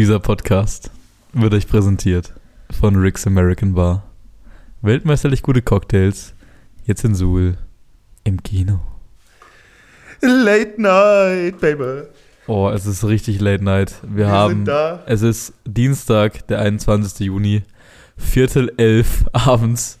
Dieser Podcast wird euch präsentiert von Rick's American Bar. Weltmeisterlich gute Cocktails, jetzt in Suhl, im Kino. Late Night, Baby. Oh, es ist richtig Late Night. Wir, Wir haben, sind da. es ist Dienstag, der 21. Juni, Viertel elf abends.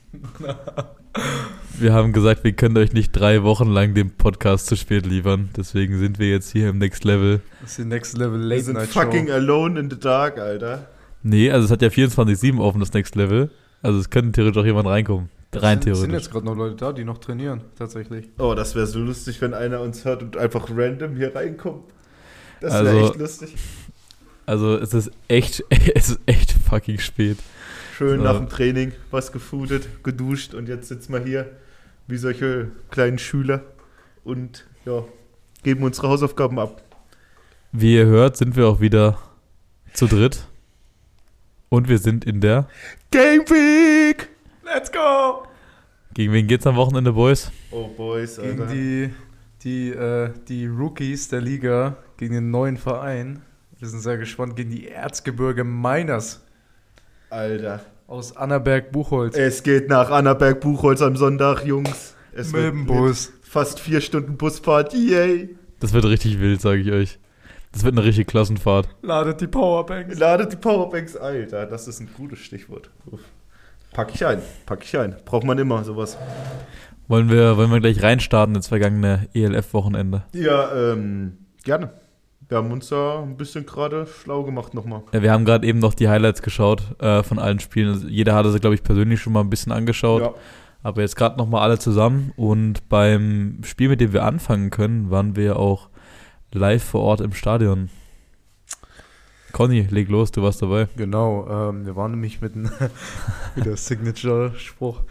Wir haben gesagt, wir können euch nicht drei Wochen lang den Podcast zu spät liefern. Deswegen sind wir jetzt hier im Next Level. Das ist die Next Level Wir Late sind Night fucking Show. alone in the dark, Alter. Nee, also es hat ja 24-7 offen, das Next Level. Also es könnte theoretisch auch jemand reinkommen. Rein sind, sind theoretisch. jetzt gerade noch Leute da, die noch trainieren, tatsächlich. Oh, das wäre so lustig, wenn einer uns hört und einfach random hier reinkommt. Das wäre Also- echt lustig. Also es ist echt, es ist echt fucking spät. Schön so. nach dem Training was gefoodet, geduscht und jetzt sitzen wir hier wie solche kleinen Schüler und ja, geben unsere Hausaufgaben ab. Wie ihr hört, sind wir auch wieder zu dritt. Und wir sind in der. Game Week! Let's go! Gegen wen geht's am Wochenende, Boys? Oh, Boys, Gegen Alter. die, die, äh, die Rookies der Liga, gegen den neuen Verein. Wir sind sehr gespannt gegen die Erzgebirge Miners Alter. Aus Annaberg-Buchholz. Es geht nach Annaberg-Buchholz am Sonntag, Jungs. Es Mit wird dem Bus. Fast vier Stunden Busfahrt, yay! Das wird richtig wild, sage ich euch. Das wird eine richtige Klassenfahrt. Ladet die Powerbanks. Ladet die Powerbanks, Alter. Das ist ein gutes Stichwort. Uff. Pack ich ein, pack ich ein. Braucht man immer sowas. Wollen wir, wollen wir gleich reinstarten ins vergangene ELF-Wochenende? Ja, ähm, gerne. Wir haben uns da ein bisschen gerade schlau gemacht nochmal. Ja, wir haben gerade eben noch die Highlights geschaut äh, von allen Spielen. Also jeder hatte sie, glaube ich, persönlich schon mal ein bisschen angeschaut. Ja. Aber jetzt gerade nochmal alle zusammen. Und beim Spiel, mit dem wir anfangen können, waren wir auch live vor Ort im Stadion. Conny, leg los, du warst dabei. Genau, ähm, wir waren nämlich mit einem wieder Signature-Spruch.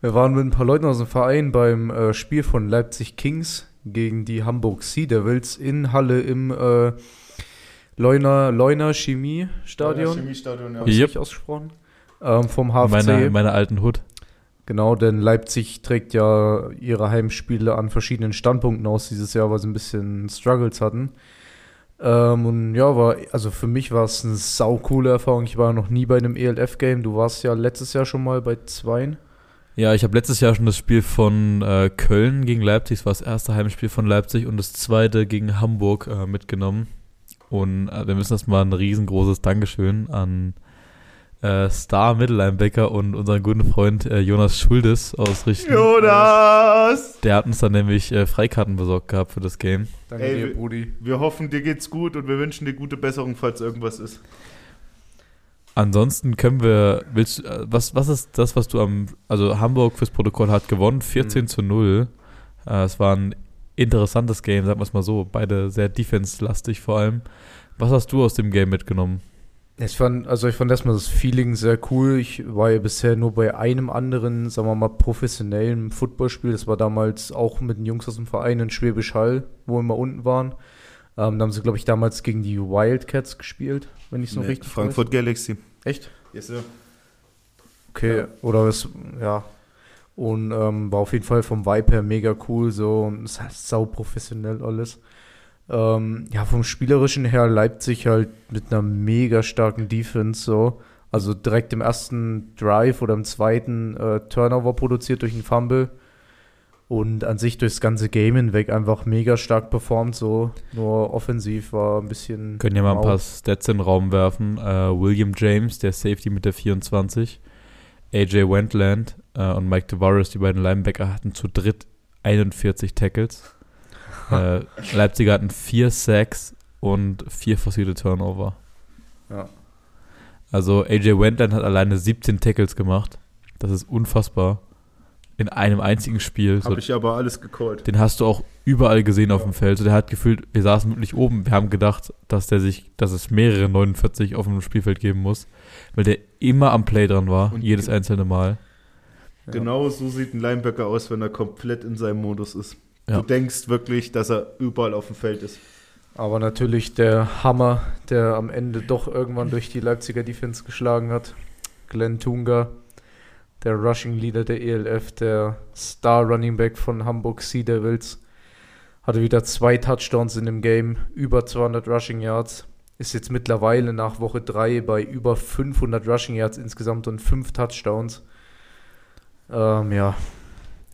Wir waren mit ein paar Leuten aus dem Verein beim äh, Spiel von Leipzig Kings gegen die Hamburg Sea Devils in Halle im äh, Leuner, Leuner Chemie Stadion. Chemiestadion, ja. Habe ich Yep. richtig ausgesprochen? Ähm, vom HFC. Meine, meine alten Hut. Genau, denn Leipzig trägt ja ihre Heimspiele an verschiedenen Standpunkten aus dieses Jahr, weil sie ein bisschen Struggles hatten. Ähm, und ja, war, also für mich war es eine sau coole Erfahrung. Ich war noch nie bei einem ELF-Game. Du warst ja letztes Jahr schon mal bei zweien. Ja, ich habe letztes Jahr schon das Spiel von äh, Köln gegen Leipzig, das war das erste Heimspiel von Leipzig und das zweite gegen Hamburg äh, mitgenommen. Und äh, wir müssen erstmal ein riesengroßes Dankeschön an äh, Star Mittellinebacker und unseren guten Freund äh, Jonas Schuldes ausrichten. Jonas! Der hat uns dann nämlich äh, Freikarten besorgt gehabt für das Game. Danke Ey, dir, wir- Brudi. Wir hoffen, dir geht's gut und wir wünschen dir gute Besserung, falls irgendwas ist. Ansonsten können wir, willst du, äh, was, was ist das, was du am, also Hamburg fürs Protokoll hat gewonnen, 14 Mhm. zu 0. Äh, es war ein interessantes Game, sagen wir es mal so. Beide sehr defense-lastig vor allem. Was hast du aus dem Game mitgenommen? Ich fand, also ich fand erstmal das Feeling sehr cool. Ich war ja bisher nur bei einem anderen, sagen wir mal, professionellen Footballspiel. Das war damals auch mit den Jungs aus dem Verein in Schwäbisch Hall, wo wir mal unten waren. Ähm, da haben sie, glaube ich, damals gegen die Wildcats gespielt, wenn ich es noch Nee, richtig Frankfurt Galaxy. weiß. Echt? Yes, sir. Okay, Ja. oder es, ja. Und ähm, war auf jeden Fall vom Vibe her mega cool, so und es ist halt sau professionell alles. Ähm, ja, vom Spielerischen her Leipzig halt mit einer mega starken Defense, so. Also direkt im ersten Drive oder im zweiten äh, Turnover produziert durch einen Fumble. Und an sich durchs ganze Game hinweg einfach mega stark performt, so. Nur offensiv war ein bisschen. Können ja mal ein paar Stats in den Raum werfen. Äh, William James, der Safety mit der 24. AJ Wendland äh, und Mike Tavares, die beiden Linebacker, hatten zu dritt 41 Tackles. äh, Leipziger hatten vier Sacks und vier forcierte Turnover. Ja. Also AJ Wendland hat alleine 17 Tackles gemacht. Das ist unfassbar. In einem einzigen Spiel. So, Habe ich aber alles gecallt. den hast du auch überall gesehen auf Ja. dem Feld. So, der hat gefühlt, wir saßen wirklich oben. Wir haben gedacht, dass der sich, dass es mehrere 49 auf dem Spielfeld geben muss, weil der immer am Play dran war, Und- jedes einzelne Mal. Ja. Genau so sieht ein Linebacker aus, wenn er komplett in seinem Modus ist. Ja. Du denkst wirklich, dass er überall auf dem Feld ist. Aber natürlich der Hammer, der am Ende doch irgendwann durch die Leipziger Defense geschlagen hat. Glenn Tunga, der Rushing Leader der ELF, der Star Running Back von Hamburg Sea Devils, hatte wieder zwei Touchdowns in dem Game, über 200 Rushing Yards. ist jetzt mittlerweile nach Woche 3 bei über 500 Rushing Yards insgesamt und 5 Touchdowns. Ähm, ja.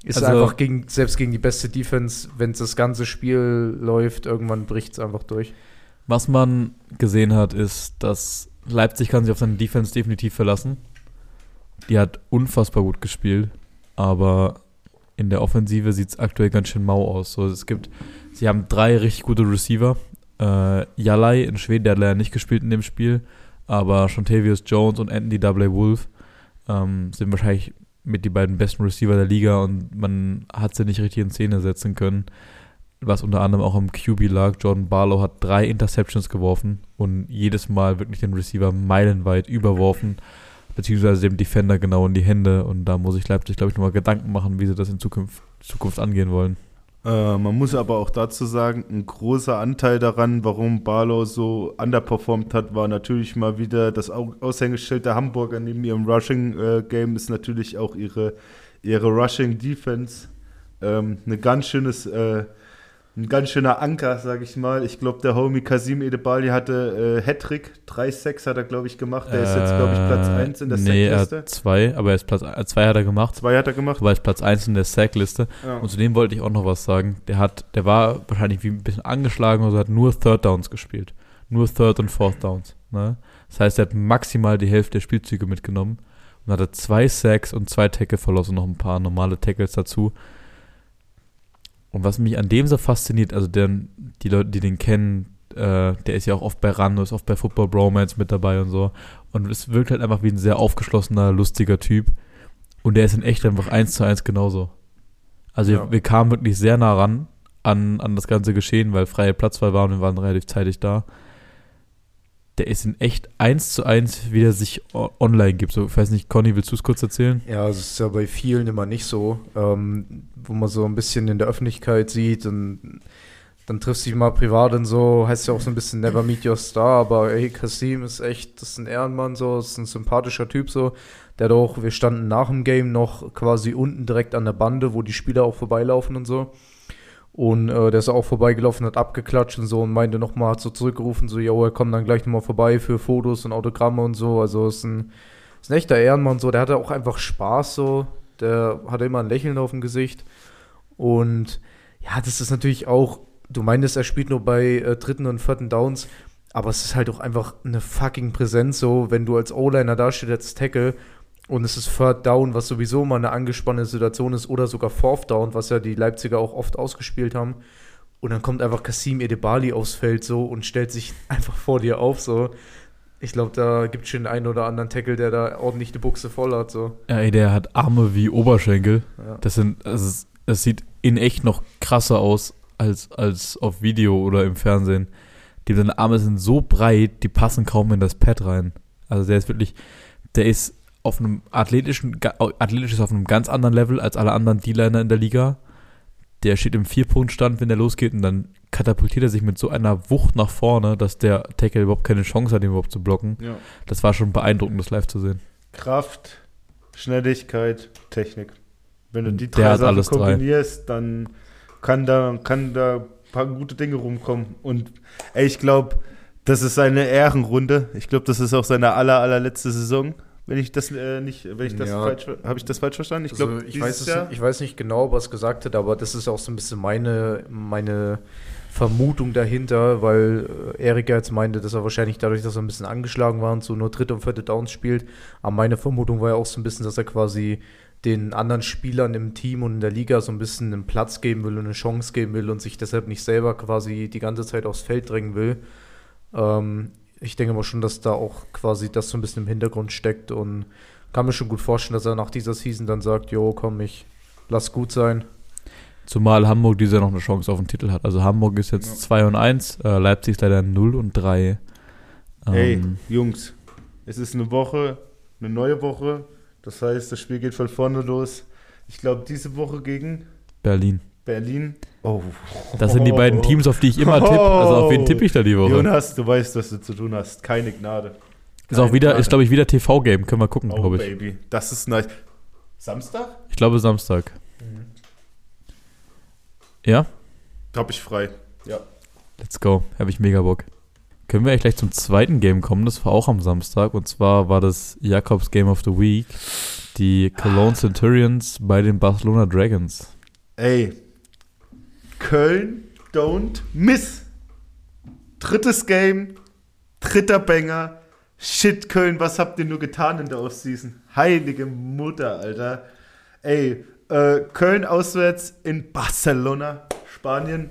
Ist Also- einfach gegen, selbst gegen die beste Defense, wenn das ganze Spiel läuft, irgendwann bricht es einfach durch. Was man gesehen hat, ist, dass Leipzig kann sich auf seine Defense definitiv verlassen. Die hat unfassbar gut gespielt, aber in der Offensive sieht es aktuell ganz schön mau aus. So, es gibt, sie haben drei richtig gute Receiver. Äh, Jalai in Schweden, der hat leider nicht gespielt in dem Spiel, aber Shontavius Jones und Anthony W. Wolf ähm, sind wahrscheinlich mit die beiden besten Receiver der Liga und man hat sie nicht richtig in Szene setzen können was unter anderem auch am QB lag. Jordan Barlow hat drei Interceptions geworfen und jedes Mal wirklich den Receiver meilenweit überworfen, beziehungsweise dem Defender genau in die Hände. Und da muss ich Leipzig, glaube ich, nochmal Gedanken machen, wie sie das in Zukunft, Zukunft angehen wollen. Äh, man muss aber auch dazu sagen, ein großer Anteil daran, warum Barlow so underperformed hat, war natürlich mal wieder das Au- Aushängeschild der Hamburger neben ihrem Rushing-Game ist natürlich auch ihre, ihre Rushing-Defense. Ähm, eine ganz schönes, äh, ein ganz schöner Anker, sage ich mal. Ich glaube, der Homie Kasim Edebali hatte äh, Hattrick, 3-6 hat er, glaube ich, gemacht. Der ist jetzt, glaube ich, Platz 1 in der Äh, Nee, er Sackliste. hat zwei, aber er ist Platz äh, zwei hat er gemacht, Zwei hat er gemacht. aber er ist Platz eins in der Sackliste. Ja. Und zu dem wollte ich auch noch was sagen. Der hat, der war wahrscheinlich wie ein bisschen angeschlagen oder so, hat nur Third Downs gespielt. Nur Third und Fourth Downs. Ne? Das heißt, er hat maximal die Hälfte der Spielzüge mitgenommen und hatte zwei Sacks und zwei Tackle verloren und noch ein paar normale Tackles dazu. Und was mich an dem so fasziniert, also der, die Leute, die den kennen, äh, der ist ja auch oft bei Rando, ist oft bei Football Bromance mit dabei und so. Und es wirkt halt einfach wie ein sehr aufgeschlossener, lustiger Typ. Und der ist in echt einfach eins zu eins genauso. Also Ja. wir, wir kamen wirklich sehr nah ran an, an das ganze Geschehen, weil freie Platzwahl war und wir waren relativ zeitig da. Der ist in echt eins zu eins, wie er sich online gibt. So, ich weiß nicht, Conny, willst du es kurz erzählen? Ja, es ist ja bei vielen immer nicht so, ähm, wo man so ein bisschen in der Öffentlichkeit sieht und dann triffst du dich mal privat und so, heißt ja auch so ein bisschen Never Meet Your Star, aber ey, Kasim ist echt, das ist ein Ehrenmann so, ist ein sympathischer Typ so, der auch, wir standen nach dem Game noch quasi unten direkt an der Bande, wo die Spieler auch vorbeilaufen und so. Und äh, der ist auch vorbeigelaufen, hat abgeklatscht und so und meinte nochmal, hat so zurückgerufen, so, yo, er kommt dann gleich nochmal vorbei für Fotos und Autogramme und so. Also ist ein, ist ein echter Ehrenmann so, der hatte auch einfach Spaß so, der hatte immer ein Lächeln auf dem Gesicht. Und ja, das ist natürlich auch, du meintest, er spielt nur bei äh, dritten und vierten Downs, aber es ist halt auch einfach eine fucking Präsenz so, wenn du als O-Liner dastehst als Tackle und es ist Third Down, was sowieso mal eine angespannte Situation ist, oder sogar Fourth Down, was ja die Leipziger auch oft ausgespielt haben. Und dann kommt einfach Kasim Edebali aufs Feld so und stellt sich einfach vor dir auf so. Ich glaube, da gibt es schon einen oder anderen Tackle, der da ordentlich die Buchse voll hat so. Ja, ey, der hat Arme wie Oberschenkel. Ja. Das sind, also es sieht in echt noch krasser aus als, als auf Video oder im Fernsehen. Die seine Arme sind so breit, die passen kaum in das Pad rein. Also der ist wirklich, der ist auf einem athletischen, athletisch ist auf einem ganz anderen Level als alle anderen D-Liner in der Liga. Der steht im Vier-Punkt-Stand, wenn der losgeht und dann katapultiert er sich mit so einer Wucht nach vorne, dass der Tackle überhaupt keine Chance hat, ihn überhaupt zu blocken. Ja. Das war schon beeindruckend, das live zu sehen. Kraft, Schnelligkeit, Technik. Wenn du die drei Sachen alles drei. kombinierst, dann kann da, kann da ein paar gute Dinge rumkommen. Und ey, ich glaube, das ist seine Ehrenrunde. Ich glaube, das ist auch seine aller, allerletzte Saison. Wenn ich das äh, nicht, wenn ich das Ja. falsch, habe ich das falsch verstanden? Ich glaube, also, ich, weiß es nicht, ich weiß nicht genau, was gesagt hat, aber das ist auch so ein bisschen meine, meine Vermutung dahinter, weil äh, Erika jetzt meinte, dass er wahrscheinlich dadurch, dass er ein bisschen angeschlagen war und so nur dritte und vierte Downs spielt. Aber meine Vermutung war ja auch so ein bisschen, dass er quasi den anderen Spielern im Team und in der Liga so ein bisschen einen Platz geben will und eine Chance geben will und sich deshalb nicht selber quasi die ganze Zeit aufs Feld drängen will. Ähm, ich denke mal schon, dass da auch quasi das so ein bisschen im Hintergrund steckt und kann mir schon gut vorstellen, dass er nach dieser Season dann sagt, jo, komm, ich lass gut sein. Zumal Hamburg diese noch eine Chance auf den Titel hat. Also Hamburg ist jetzt Ja. 2 und 1, äh, Leipzig ist leider 0 und 3. Ey, Ähm, Jungs, es ist eine Woche, eine neue Woche. Das heißt, das Spiel geht von vorne los. Ich glaube, diese Woche gegen Berlin. Berlin. Oh. Das sind die beiden Teams, auf die ich immer tippe. Also auf wen tippe ich da die Woche? Jonas, du weißt, was du zu tun hast. Keine Gnade. Ist auch Keine wieder, Gnade. ist glaube ich wieder TV-Game. Können wir gucken, Oh, glaube ich. Baby. Das ist nice. Samstag? Ich glaube Samstag. Mhm. Ja? Hab ich frei. Ja. Let's go. Habe ich mega Bock. können wir eigentlich gleich zum zweiten Game kommen. Das war auch am Samstag. Und zwar war das Jakobs Game of the Week. Die Cologne Centurions bei den Barcelona Dragons. Ey, Köln don't miss. Drittes Game, dritter Banger. Shit, Köln, was habt ihr nur getan in der Offseason? Heilige Mutter, Alter. Ey, äh, Köln auswärts in Barcelona, Spanien.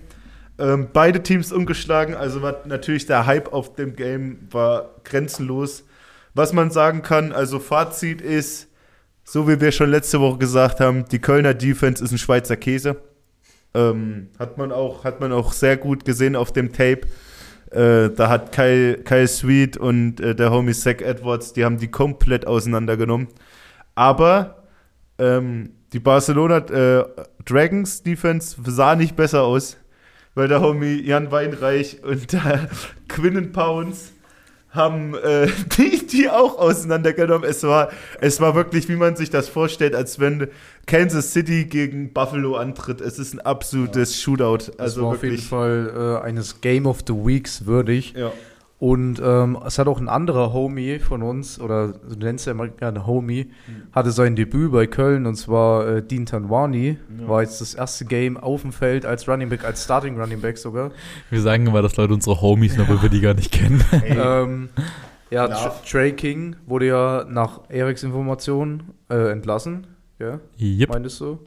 Ähm, beide Teams umgeschlagen, also war natürlich der Hype auf dem Game war grenzenlos. Was man sagen kann, also Fazit ist, so wie wir schon letzte Woche gesagt haben, die Kölner Defense ist ein Schweizer Käse. Ähm, hat, man auch, hat man auch sehr gut gesehen auf dem Tape. Äh, da hat Kyle, Kyle Sweet und äh, der Homie Zach Edwards, die haben die komplett auseinandergenommen. Aber ähm, die Barcelona äh, Dragons Defense sah nicht besser aus, weil der Homie Jan Weinreich und der Quinnen Pounds haben äh, die, die auch auseinandergenommen. Es war, es war wirklich, wie man sich das vorstellt, als wenn Kansas City gegen Buffalo antritt. Es ist ein absolutes ja. Shootout. Also das war wirklich. auf jeden Fall äh, eines Game of the Weeks würdig. Ja. Und ähm, es hat auch ein anderer Homie von uns, oder du nennst ja immer gerne Homie, mhm. hatte sein Debüt bei Köln und zwar äh, Dean Tanwani. Ja. War jetzt das erste Game auf dem Feld als Running Back, als Starting Running Back sogar. Wir sagen immer, dass Leute unsere Homies, obwohl wir die gar nicht kennen. ähm, ja, ja. Trey King wurde ja nach Eriks Informationen äh, entlassen. Ja, yep. meintest du?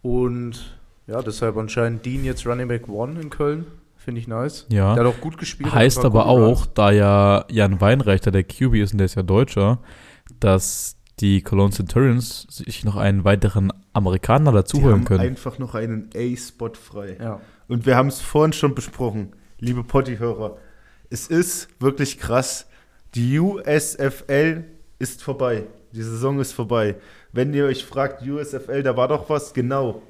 Und ja, deshalb anscheinend Dean jetzt Running Back One in Köln. Finde ich nice. Ja. Der hat auch gut gespielt. Heißt aber auch, da ja Jan Weinreiter der QB ist und der ist ja Deutscher, dass die Cologne Centurions sich noch einen weiteren Amerikaner dazu holen können. einfach noch einen A-Spot frei. Ja. Und wir haben es vorhin schon besprochen, liebe Potti-Hörer. Es ist wirklich krass. Die USFL ist vorbei. Die Saison ist vorbei. Wenn ihr euch fragt, USFL, da war doch was, genau.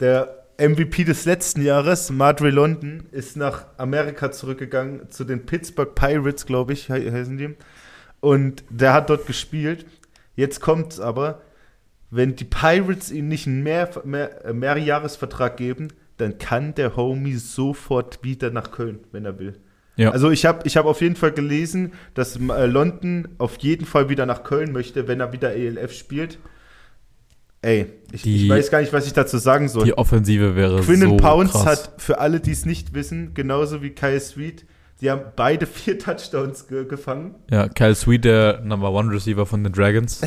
Der MVP des letzten Jahres, Madre London, ist nach Amerika zurückgegangen zu den Pittsburgh Pirates, glaube ich, heißen die. Und der hat dort gespielt. Jetzt kommt es aber, wenn die Pirates ihm nicht einen mehr, mehr, Mehrjahresvertrag geben, dann kann der Homie sofort wieder nach Köln, wenn er will. Ja. Also ich habe ich hab auf jeden Fall gelesen, dass äh, London auf jeden Fall wieder nach Köln möchte, wenn er wieder ELF spielt. Ey, ich, die, ich, weiß gar nicht, was ich dazu sagen soll. Die Offensive wäre Quinnen so Pounds krass. hat, für alle, die es nicht wissen, genauso wie Kyle Sweet, die haben beide vier Touchdowns ge gefangen. Ja, Kyle Sweet, der Number One Receiver von den Dragons.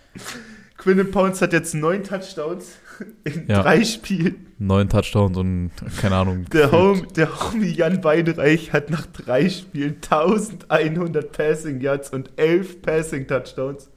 Quinnen Pounds hat jetzt neun Touchdowns in ja. drei Spielen. Neun Touchdowns und keine Ahnung. Der, Home, der Homie Jan Beidereich hat nach drei Spielen 1100 Passing Yards und elf Passing Touchdowns.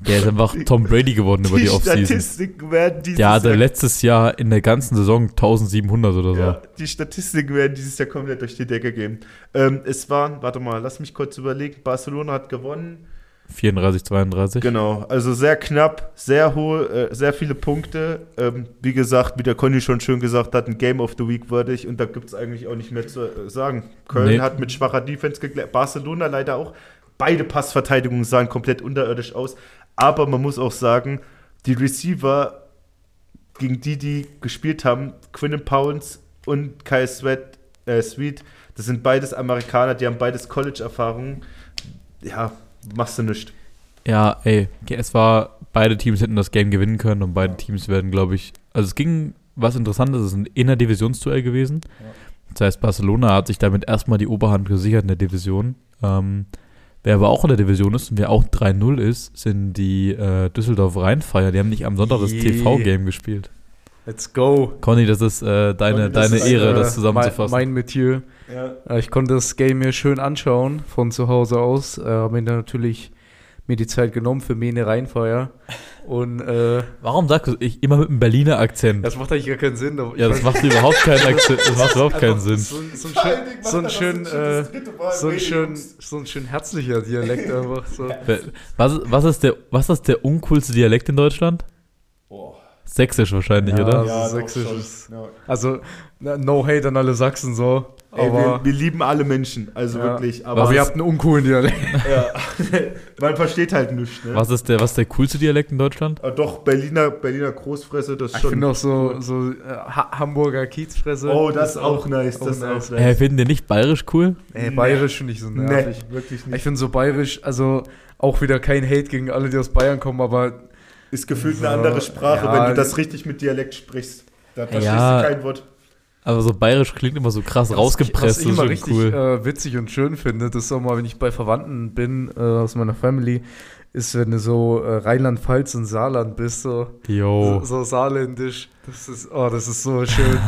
Der ist einfach Tom Brady geworden über die Offseason. Die Statistiken werden dieses Der hatte letztes Jahr in der ganzen Saison 1700 oder so. Ja, die Statistiken werden dieses Jahr komplett durch die Decke gehen. Ähm, es waren, warte mal, lass mich kurz überlegen. Barcelona hat gewonnen. 34, 32. Genau, also sehr knapp, sehr hohe, äh, sehr viele Punkte. Ähm, wie gesagt, wie der Conny schon schön gesagt hat, ein Game of the Week würdig und da gibt es eigentlich auch nicht mehr zu äh, sagen. Köln nee. hat mit schwacher Defense geklärt, Barcelona leider auch. Beide Passverteidigungen sahen komplett unterirdisch aus. Aber man muss auch sagen, die Receiver, gegen die, die gespielt haben, Quinnen Pounds und Kyle Sweat, äh, Sweet, das sind beides Amerikaner, die haben beides College-Erfahrungen. Ja, machst du nichts. Ja, ey, es war, beide Teams hätten das Game gewinnen können und beide Teams werden, glaube ich, also es ging was Interessantes, es ist ein Inner-Divisionsduell gewesen. Ja. Das heißt, Barcelona hat sich damit erstmal die Oberhand gesichert in der Division. Ähm, Wer aber auch in der Division ist und wer auch 3-0 ist, sind die äh, Düsseldorf Rheinfeier. Die haben nicht am Sonntag das TV-Game gespielt. Let's go. Conny, das ist äh, deine, Conny, das deine ist Ehre, eine, das zusammenzufassen. Mein, mein Metier. Ja. Äh, ich konnte das Game mir schön anschauen von zu Hause aus. Äh, Habe mir natürlich mir die Zeit genommen für Mene Rheinfeier. Und, äh, Warum sagst du ich immer mit einem Berliner Akzent? Das macht eigentlich gar keinen Sinn. Ja, das macht überhaupt keinen Akzent. Das macht überhaupt keinen Sinn. So, so, ein schön, so, ein schön, äh, so, ein schön, so ein schön herzlicher Dialekt einfach. So. Was, was, ist der, was ist der uncoolste Dialekt in Deutschland? Boah. Sächsisch wahrscheinlich, Ja, oder? Also doch sächsisch ist- Ja. Also, no hate an alle Sachsen so. Ey, wir, Aber, wir lieben alle Menschen, also Ja. wirklich. aber, Aber ihr habt einen uncoolen Dialekt. ja, man versteht halt nichts. Ne? Was ist der, was ist der coolste Dialekt in Deutschland? Ah, doch, Berliner, Berliner Großfresse, das ist Ich schon. finde auch so, so äh, ha Hamburger Kiezfresse. oh, das ist auch nice. auch Das ist auch nice. finden die nicht bayerisch cool? Ey, Nee. bayerisch finde ich so nervig. Nee, wirklich Ich nicht. finde so bayerisch, also auch wieder kein Hate gegen alle, die aus Bayern kommen, aber Ist gefühlt So, eine andere Sprache, ja. wenn du das richtig mit Dialekt sprichst. Da verstehst Ja. du kein Wort. Aber so bayerisch klingt immer so krass rausgepresst. Was ich das immer ist richtig cool. äh, witzig und schön finde, das ist auch mal, wenn ich bei Verwandten bin äh, aus meiner Family, ist, wenn du so äh, Rheinland-Pfalz und Saarland bist, so, so, so saarländisch. Das ist, oh, das ist so schön.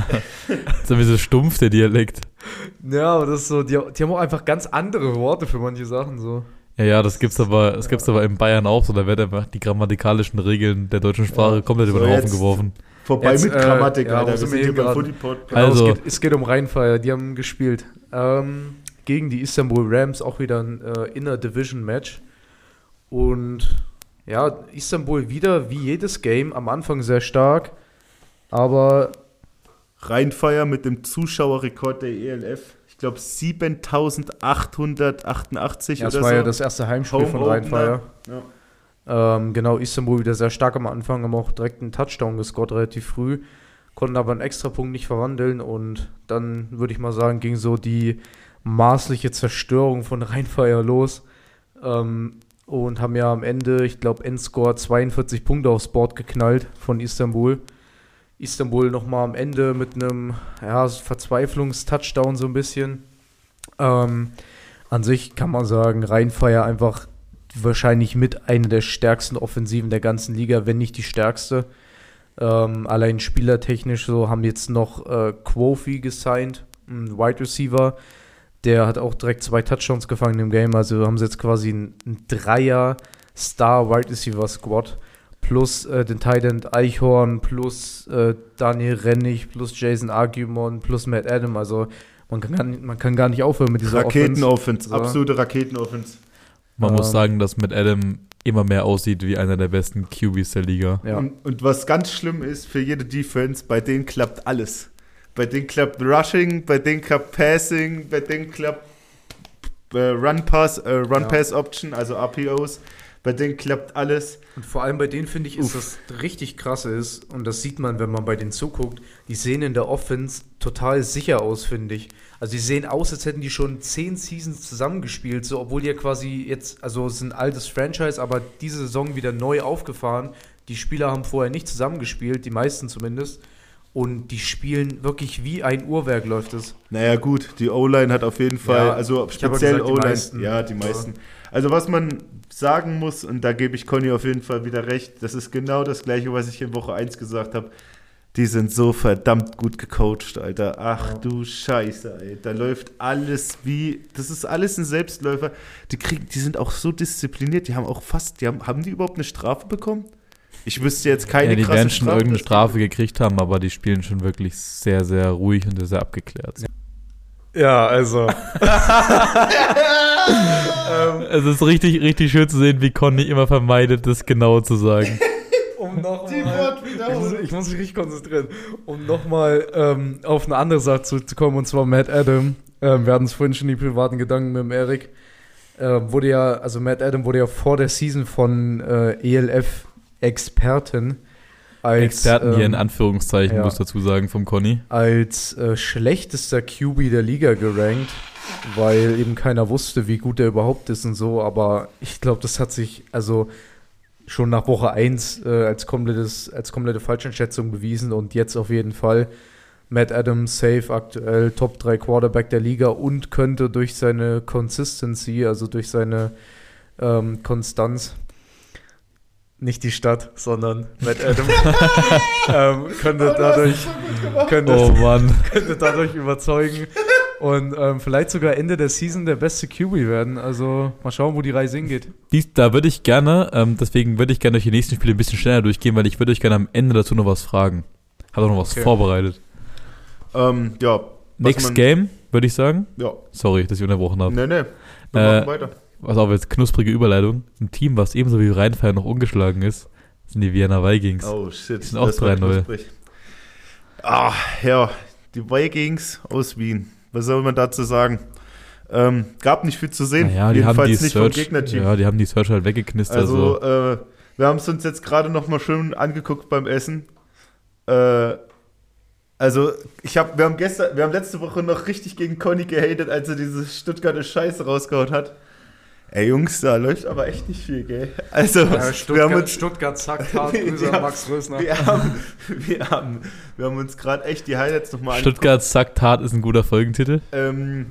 So wie so stumpf, der Dialekt. ja, aber das ist so, die, die haben auch einfach ganz andere Worte für manche Sachen, so. Ja, ja, das gibt's aber, das gibt's aber in Bayern auch so. Da werden einfach die grammatikalischen Regeln der deutschen Sprache Ja. komplett über So, den Haufen geworfen. Vorbei Jetzt, mit äh, Grammatik, ja, wo Alter. Wir sind hier beim gerade? Footy-Pod. Genau, Also- es, geht, es geht um Rheinfire, die haben gespielt. Ähm, gegen die Istanbul Rams, auch wieder ein äh, Inner-Division-Match. Und ja, Istanbul wieder wie jedes Game am Anfang sehr stark, aber Rheinfeier mit dem Zuschauerrekord der ELF. Ich glaube 7888 ja, das oder war so. ja das erste Heimspiel Home von. Rheinfire. Ja. Ähm, genau, Istanbul wieder sehr stark am Anfang, haben auch direkt einen Touchdown gescored relativ früh, konnten aber einen Extrapunkt nicht verwandeln und dann würde ich mal sagen, ging so die maßliche Zerstörung von Rheinfire los ähm, und haben ja am Ende, ich glaube, Endscore 42 Punkte aufs Board geknallt von Istanbul. Istanbul nochmal am Ende mit einem ja, Verzweiflungstouchdown so ein bisschen. Ähm, an sich kann man sagen, Rheinfire einfach wahrscheinlich mit einer der stärksten Offensiven der ganzen Liga, wenn nicht die stärkste. Ähm, allein spielertechnisch so haben jetzt noch äh, Quofi gesigned, ein Wide Receiver. Der hat auch direkt zwei Touchdowns gefangen im Game. Also haben sie jetzt quasi ein, ein Dreier Star Wide Receiver Squad plus äh, den Tight End Eichhorn plus äh, Daniel Rennig plus Jason Argumon plus Matt Adam. Also man kann, gar nicht, man kann gar nicht aufhören mit dieser Offense. Raketenoffense, So. absolute Raketenoffense. Man Ähm. muss sagen, dass mit Adam immer mehr aussieht wie einer der besten QBs der Liga. Ja. Und, und was ganz schlimm ist für jede Defense, bei denen klappt alles. Bei denen klappt Rushing, bei denen klappt Passing, bei denen klappt äh, Run Pass, äh, Run Ja. Pass Option, also RPOs. Bei denen klappt alles. Und vor allem bei denen finde ich, ist das richtig krass ist, und das sieht man, wenn man bei denen zuguckt, die sehen in der Offense total sicher aus, finde ich. Also die sehen aus, als hätten die schon zehn Seasons zusammengespielt, so obwohl die ja quasi jetzt, also es ist ein altes Franchise, aber diese Saison wieder neu aufgefahren. Die Spieler haben vorher nicht zusammengespielt, die meisten zumindest. Und die spielen wirklich wie ein Uhrwerk läuft es. Naja, gut, die O-Line hat auf jeden Fall, Ja, also speziell O-Line. meisten. Ja, die Ja. Also, was man sagen muss, und da gebe ich Conny auf jeden Fall wieder recht, das ist genau das Gleiche, was ich in Woche 1 gesagt habe. Die sind so verdammt gut gecoacht, Alter. Ach du Scheiße, ey. Da läuft alles wie. Das ist alles ein Selbstläufer. Die, kriegen, die sind auch so diszipliniert. Die haben auch fast. Die haben, haben die überhaupt eine Strafe bekommen? Ich wüsste jetzt keine Ja, die krasse werden schon irgendeine dass die- Strafe gekriegt haben, aber die spielen schon wirklich sehr, sehr ruhig und sehr, sehr abgeklärt. Ja, also. Es ist richtig, richtig schön zu sehen, wie Conny immer vermeidet, das genau zu sagen. um Die nochmal. Ich muss, ich muss mich richtig konzentrieren, um nochmal ähm, auf eine andere Sache zurückzukommen, und zwar Matt Adam. Ähm, wir hatten es vorhin schon die privaten Gedanken mit dem Erik. Ähm, wurde ja, also Matt Adam wurde ja vor der Season von äh, ELF-Experten als, Experten hier in ähm, Anführungszeichen, ja. muss dazu sagen, vom Conny. als äh, schlechtester QB der Liga gerankt, weil eben keiner wusste, wie gut er überhaupt ist und so. Aber ich glaube, das hat sich also schon nach Woche 1 äh, als, komplettes, als komplette Falscheinschätzung bewiesen und jetzt auf jeden Fall. Matt Adams safe aktuell Top 3 Quarterback der Liga und könnte durch seine Consistency, also durch seine ähm, Konstanz, nicht die Stadt, sondern Matt Adams, ähm, könnte dadurch könnte, Oh Mann. könnte dadurch überzeugen und ähm, vielleicht sogar Ende der Season der beste QB werden. Also mal schauen, wo die Reise hingeht. Dies, da würde ich gerne, ähm, deswegen würde ich gerne durch die nächsten Spiele ein bisschen schneller durchgehen, weil ich würde euch gerne am Ende dazu noch was fragen. Habe auch noch was Okay. vorbereitet. Ähm, ja. Next man- Game, würde ich sagen. Ja. Sorry, dass ich unterbrochen habe. Nee, nee. Wir Äh, machen weiter. Was auf jetzt knusprige Überleitung. Ein Team, was ebenso wie Rheinfeier noch ungeschlagen ist, sind die Vienna Vikings. Oh shit. Die sind auch das war 3-0. knusprig. Ah, ja, die Vikings aus Wien. Was soll man dazu sagen? Ähm, gab nicht viel zu sehen. Naja, die haben die Jedenfalls nicht vom Search, Gegnerteam. ja, die haben die Search halt weggeknistert. Also, Also, äh, wir haben es uns jetzt gerade noch mal schön angeguckt beim Essen. Äh, also, ich hab, wir haben gestern, wir haben letzte Woche noch richtig gegen Conny gehatet, als er diese Stuttgarter Scheiße rausgehauen hat. Ey, Jungs, da läuft aber echt nicht viel, gell? Also, Ja, wir haben Stuttgart, uns, Stuttgart zackt hart, Grüße an Max Rösner. wir haben, wir haben, wir haben uns gerade echt die Highlights noch mal Stuttgart sagt hart ist ein guter Folgentitel. ähm,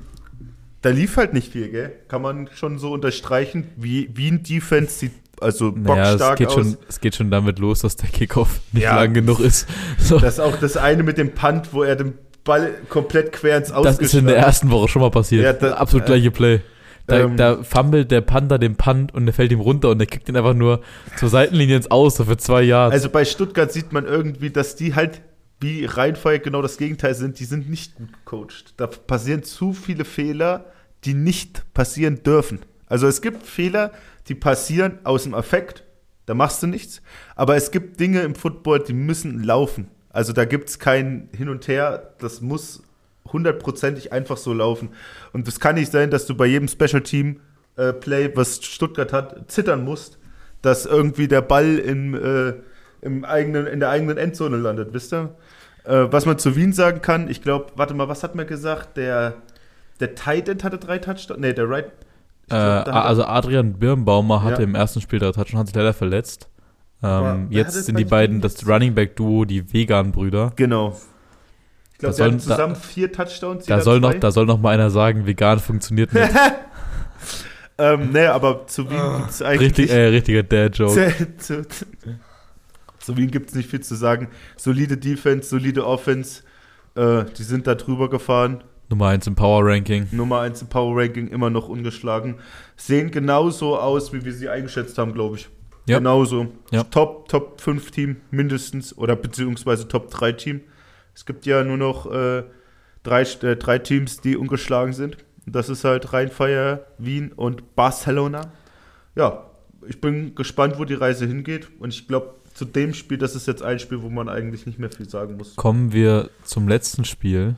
da lief halt nicht viel, gell? Kann man schon so unterstreichen. Wie Wien Defense sieht also Naja, es bockstark geht, aus. schon, es geht schon damit los, dass der Kickoff nicht Ja. lang genug ist. So, Das ist auch das eine mit dem Punt, wo er den Ball komplett quer ins das ist in der ersten Woche schon mal passiert. Ja, da- Absolut äh, gleiche Play. Da, ähm, da fummelt der Panther den Punt und der fällt ihm runter und der kickt ihn einfach nur zur Seitenlinie ins Aus, so für zwei Jahre. Also bei Stuttgart sieht man irgendwie, dass die halt wie Rheinfeuer genau das Gegenteil sind. Die sind nicht gut gecoacht. Da passieren zu viele Fehler, die nicht passieren dürfen. Also es gibt Fehler, die passieren aus dem Affekt. Da machst du nichts. Aber es gibt Dinge im Football, die müssen laufen. Also da gibt es kein Hin und Her. Das muss hundertprozentig einfach so laufen. Und es kann nicht sein, dass du bei jedem Special Team äh, Play, was Stuttgart hat, zittern musst, dass irgendwie der Ball in, äh, im eigenen, in der eigenen Endzone landet, wisst ihr? Äh, was man zu Wien sagen kann, ich glaube, warte mal, was hat man gesagt? Der, der Tight End hatte drei Touchdowns. Nee, der Right. äh, glaub, er- also Adrian Birnbaumer hatte Ja. im ersten Spiel drei Touchdowns, hat sich leider verletzt. Ähm, jetzt sind die den beiden das Running Back Duo, die Vegan-Brüder. genau. Ich glaube, Da die hatten sollen- da- zusammen vier Touchdowns. Da soll, noch, da soll noch mal einer sagen, vegan funktioniert nicht. ähm, nee, aber zu Wien gibt es eigentlich. Richtig, äh, richtiger Dad-Joke. zu, zu, zu Wien gibt es nicht viel zu sagen. Solide Defense, solide Offense. Äh, die sind da drüber gefahren. Nummer 1 im Power-Ranking. Nummer 1 im Power Ranking, immer noch ungeschlagen. Sehen genauso aus, wie wir sie eingeschätzt haben, glaube ich. Ja. Genauso. Ja. Top, Top 5 Team mindestens oder beziehungsweise Top 3 Team. Es gibt ja nur noch äh, drei, äh, drei Teams, die ungeschlagen sind. Das ist halt Rheinfire, Wien und Barcelona. Ja, ich bin gespannt, wo die Reise hingeht. Und ich glaube, zu dem Spiel, das ist jetzt ein Spiel, wo man eigentlich nicht mehr viel sagen muss. Kommen wir zum letzten Spiel.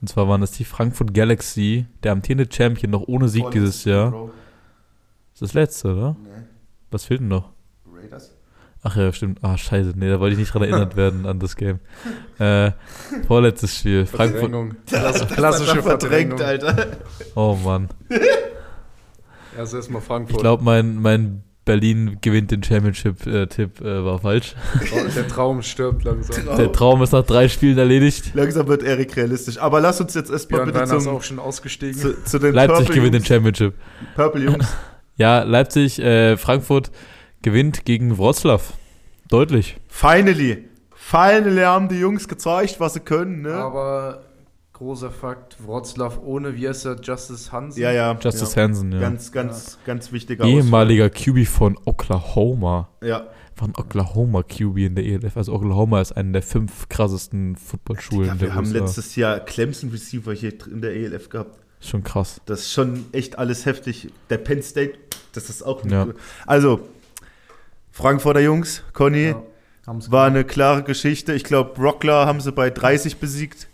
Und zwar waren das die Frankfurt Galaxy, der amtierende Champion, noch ohne Sieg dieses Jahr. Das ist das letzte, oder? Nee, Was fehlt denn noch? Ach ja, stimmt. Ah, scheiße. Nee, da wollte ich nicht dran erinnert werden an das Game. Äh, vorletztes Spiel. Frankfurt. Verdrängung. Klasse, klassische verdrängt, Verdrängung. Alter. Oh Mann. Erst erstmal Frankfurt. Ich glaube, mein, mein Berlin gewinnt den Championship-Tipp äh, war falsch. Oh, der Traum stirbt langsam. Der Traum ist nach drei Spielen erledigt. Langsam wird Erik realistisch. Aber lass uns jetzt erstmal bitte Werner ist zum, auch schon ausgestiegen. zu, zu den Leipzig Purple gewinnt den Jungs. Championship. Purple Jungs. Ja, Leipzig, äh, Frankfurt gewinnt gegen Wroclaw. Deutlich. Finally. Finally haben die Jungs gezeigt, was sie können. Ne? Aber großer Fakt, Wroclaw ohne, wie heißt er, Justice Hansen? ja, ja. Justice ja. Hansen, ja. Ganz, ganz, ganz wichtiger Ehemaliger QB von Oklahoma. Ja. War ein Oklahoma QB in der ELF. Also Oklahoma ist eine der fünf krassesten Footballschulen Digga, der wir haben USA. letztes Jahr Clemson Receiver hier in der ELF gehabt. Schon krass. Das ist schon echt alles heftig. Der Penn State, das ist auch Ja. Also, Frankfurter Jungs, Conny, Ja, haben's war eine klare Geschichte. Ich glaube, Rockler haben sie bei 30 besiegt.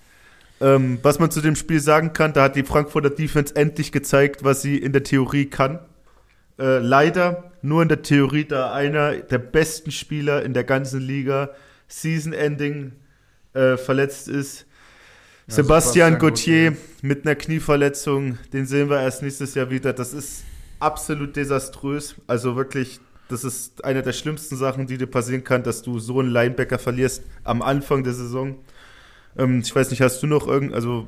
Ähm, was man zu dem Spiel sagen kann, da hat die Frankfurter Defense endlich gezeigt, was sie in der Theorie kann. Äh, leider nur in der Theorie, da einer der besten Spieler in der ganzen Liga Season-Ending äh, verletzt ist. Ja, Sebastian Sebastian Gauthier Gauthier. mit einer Knieverletzung, den sehen wir erst nächstes Jahr wieder. Das ist absolut desaströs. Also wirklich, das ist eine der schlimmsten Sachen, die dir passieren kann, dass du so einen Linebacker verlierst am Anfang der Saison. Ähm, ich weiß nicht, hast du noch irgend, also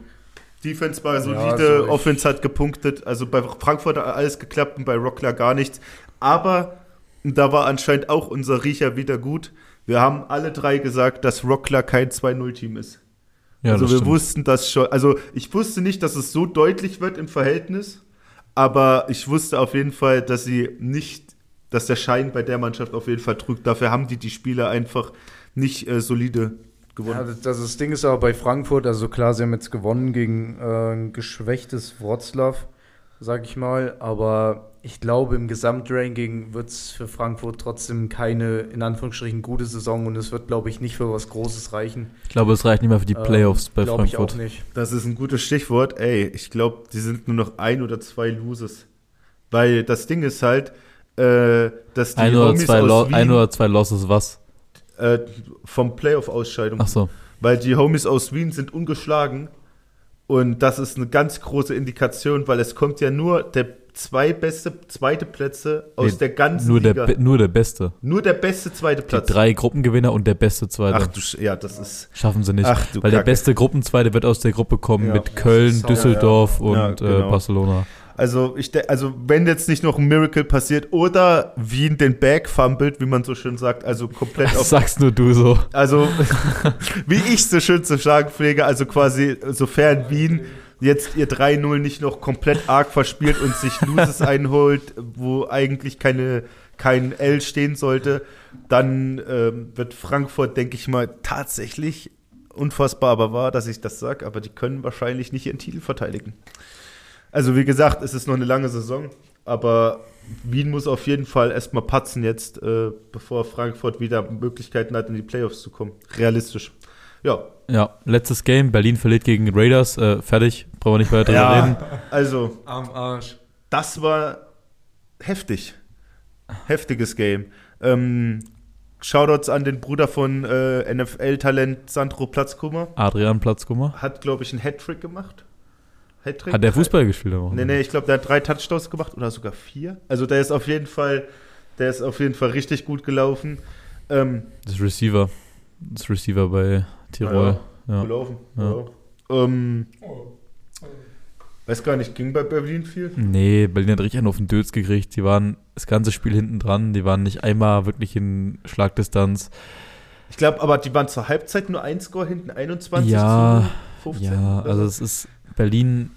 Defense war solide, also ich- Offense hat gepunktet. Also bei Frankfurt hat alles geklappt und bei Rockler gar nichts. Aber da war anscheinend auch unser Riecher wieder gut. Wir haben alle drei gesagt, dass Rockler kein 2-0-Team ist. Ja, also wir stimmt. wussten das schon. Also ich wusste nicht, dass es so deutlich wird im Verhältnis, aber ich wusste auf jeden Fall, dass sie nicht, dass der Schein bei der Mannschaft auf jeden Fall trügt. Dafür haben die die Spieler einfach nicht äh, solide Ja, gewonnen. das, das, das Ding ist aber bei Frankfurt, also klar, sie haben jetzt gewonnen gegen äh, ein geschwächtes Wroclaw, sag ich mal, aber ich glaube, im Gesamtranking wird es für Frankfurt trotzdem keine, in Anführungsstrichen, gute Saison und es wird, glaube ich, nicht für was Großes reichen. Ich glaube, es reicht nicht mehr für die Ähm, Playoffs bei glaube ich Frankfurt. auch nicht. Das ist ein gutes Stichwort. Ey, ich glaube, die sind nur noch ein oder zwei Loses. Weil das Ding ist halt, äh, dass die Ein oder, Homies zwei aus Wien, ein oder zwei Losses, was? äh, vom Playoff-Ausscheidung. Ach so. Weil die Homies aus Wien sind ungeschlagen. Und das ist eine ganz große Indikation, weil es kommt ja nur der zwei beste zweite Plätze aus Nee, der ganzen Nur der, Liga. Be- nur der Beste. nur der beste zweite Die Platz. drei Gruppengewinner und der beste Zweite. Ach du, ja, das ist. Schaffen sie nicht. Ach du weil der Kacke. beste Gruppenzweite wird aus der Gruppe kommen Ja. mit Köln, Düsseldorf ja. und Ja, äh, genau. Barcelona. Also, ich also, wenn jetzt nicht noch ein Miracle passiert oder Wien den Bag fummelt, wie man so schön sagt, also komplett Das auf. sagst nur du so. Also, wie ich so schön zu sagen pflege, also quasi, sofern Wien jetzt ihr 3-0 nicht noch komplett arg verspielt und sich Loses einholt, wo eigentlich keine, kein L stehen sollte, dann ähm, wird Frankfurt, denke ich mal, tatsächlich unfassbar aber wahr, dass ich das sage, aber die können wahrscheinlich nicht ihren Titel verteidigen. Also wie gesagt, es ist noch eine lange Saison, aber Wien muss auf jeden Fall erstmal patzen jetzt, äh, bevor Frankfurt wieder Möglichkeiten hat, in die Playoffs zu kommen. Realistisch. Ja, Ja, letztes Game. Berlin verliert gegen Raiders. Äh, fertig. Brauchen wir nicht weiter drüber reden. also Am Arsch. das war heftig. Heftiges Game. Ähm, Shoutouts an den Bruder von äh, NFL-Talent Sandro Platzkummer. Adrian Platzkummer. Hat, glaube ich, einen Hattrick gemacht. Hattrick? Hat der Fußball gespielt? am Nee, Wochenende? nee, ich glaube, der hat drei Touchdowns gemacht oder sogar vier. Also der ist auf jeden Fall, der ist auf jeden Fall richtig gut gelaufen. Ähm, Das Receiver. Das Receiver bei Tirol. Ja. gelaufen. Ja. Ja. Ähm, weiß gar nicht, ging bei Berlin viel? Nee, Berlin hat richtig einen auf den Dötz gekriegt. Die waren das ganze Spiel hinten dran. Die waren nicht einmal wirklich in Schlagdistanz. Ich glaube, aber die waren zur Halbzeit nur ein Score hinten, 21 Ja, zu 15. Ja, also so. es ist Berlin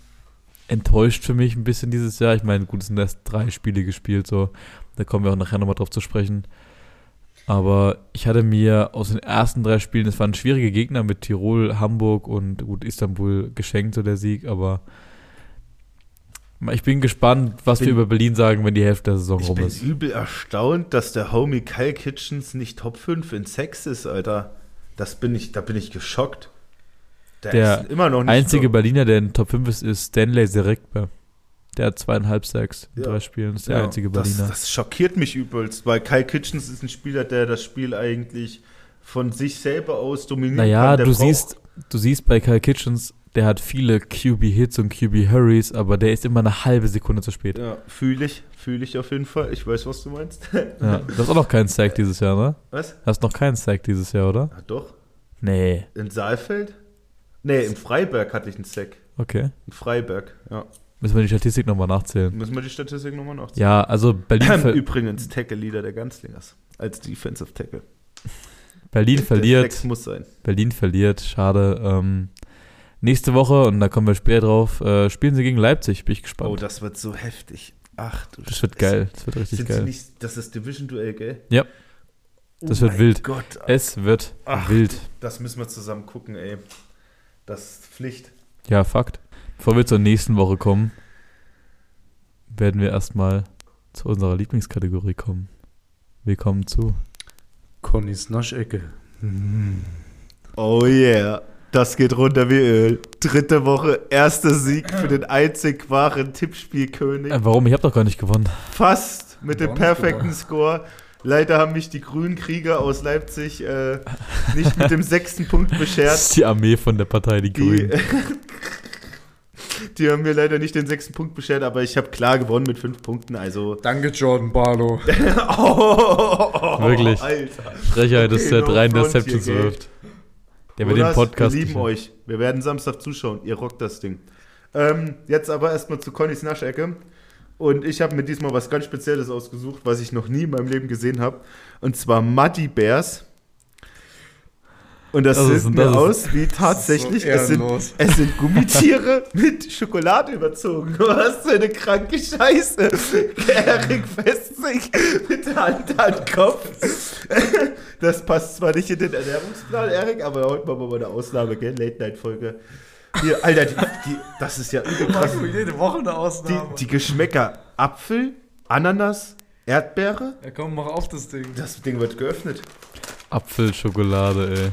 enttäuscht für mich ein bisschen dieses Jahr. Ich meine, gut, es sind erst drei Spiele gespielt, so. Da kommen wir auch nachher nochmal drauf zu sprechen. Aber ich hatte mir aus den ersten drei Spielen, es waren schwierige Gegner mit Tirol, Hamburg und gut Istanbul geschenkt, so der Sieg, aber ich bin gespannt, was Bin- wir über Berlin sagen, wenn die Hälfte der Saison Ich rum bin ist. übel erstaunt, dass der Homie Kyle Kitchens nicht Top 5 in Sex ist, Alter. Das bin ich, da bin ich geschockt. Der nicht Einzige so. Berliner, der in Top 5 ist, ist Stanley Serekbe. Der hat zweieinhalb Sacks in Ja. drei Spielen. Das ist der Ja, einzige das, Berliner. das schockiert mich übelst, weil Kyle Kitchens ist ein Spieler, der das Spiel eigentlich von sich selber aus dominieren Naja, kann. Der du siehst, du siehst bei Kyle Kitchens, der hat viele QB-Hits und QB-Hurries, aber der ist immer eine halbe Sekunde zu spät. Ja, fühle ich, fühle ich auf jeden Fall. Ich weiß, was du meinst. Ja. Du hast auch noch keinen Sack dieses Jahr, ne? Was? Du hast noch keinen Sack dieses Jahr, oder? Ah, doch. Nee. In Saalfeld? Nee, in Freiberg hatte ich einen Sack. Okay. In Freiberg, ja. Müssen wir die Statistik nochmal nachzählen. Müssen wir die Statistik nochmal nachziehen. Ja, also Berlin, ver Übrigens Tackle-Leader der Ganzlingers. Als Defensive Tackle. Berlin Der verliert. Flex muss sein. Berlin verliert. Schade. Ähm, nächste Woche, und da kommen wir später drauf, äh, spielen sie gegen Leipzig. Bin ich gespannt. Oh, das wird so heftig. Ach du das wird Scheiße. geil. Das wird richtig Sind sie geil. nicht, das ist Division-Duell, gell? Ja. Das oh wird wild. Gott, Es wird Ach. wild. das müssen wir zusammen gucken, ey. Das ist Pflicht. Ja, Fakt. Bevor wir zur nächsten Woche kommen, werden wir erstmal zu unserer Lieblingskategorie kommen. Willkommen zu. Connys Naschecke. Oh yeah. Das geht runter wie Öl. Dritte Woche, erster Sieg für den einzig wahren Tippspielkönig. Äh, warum? Ich habe doch gar nicht gewonnen. Fast mit dem Gewonnen, perfekten Score. Leider haben mich die grünen Krieger aus Leipzig äh, nicht mit dem sechsten Punkt Das beschert. ist die Armee von der Partei, die Die, Grünen. die haben mir leider nicht den sechsten Punkt beschert, aber ich habe klar gewonnen mit fünf Punkten. Also. Danke, Jordan Barlow. oh, Wirklich. Alter. Frechheit, dass Okay, der drei Interceptions wirft. Der wird den Podcast. Wir lieben nicht- euch. Wir werden Samstag zuschauen. Ihr rockt das Ding. Ähm, jetzt aber erstmal zu Connys Naschecke. Und ich habe mir diesmal was ganz Spezielles ausgesucht, was ich noch nie in meinem Leben gesehen habe. Und zwar Muddy Bears. Und das, Das ist- sieht das mir ist- aus wie tatsächlich, so es, sind, es sind Gummitiere mit Schokolade überzogen. Du hast so eine kranke Scheiße. Erik fässt sich mit der Hand an den Kopf. Das passt zwar nicht in den Ernährungsplan, Erik, aber heute machen wir mal eine Ausnahme, gell? Late-Night-Folge. Hier, Alter, die, die, das ist ja krass. jede Woche eine Die, die Geschmäcker Apfel, Ananas, Erdbeere. Ja, komm, mach auf das Ding. Das Ding wird geöffnet. Apfelschokolade, ey.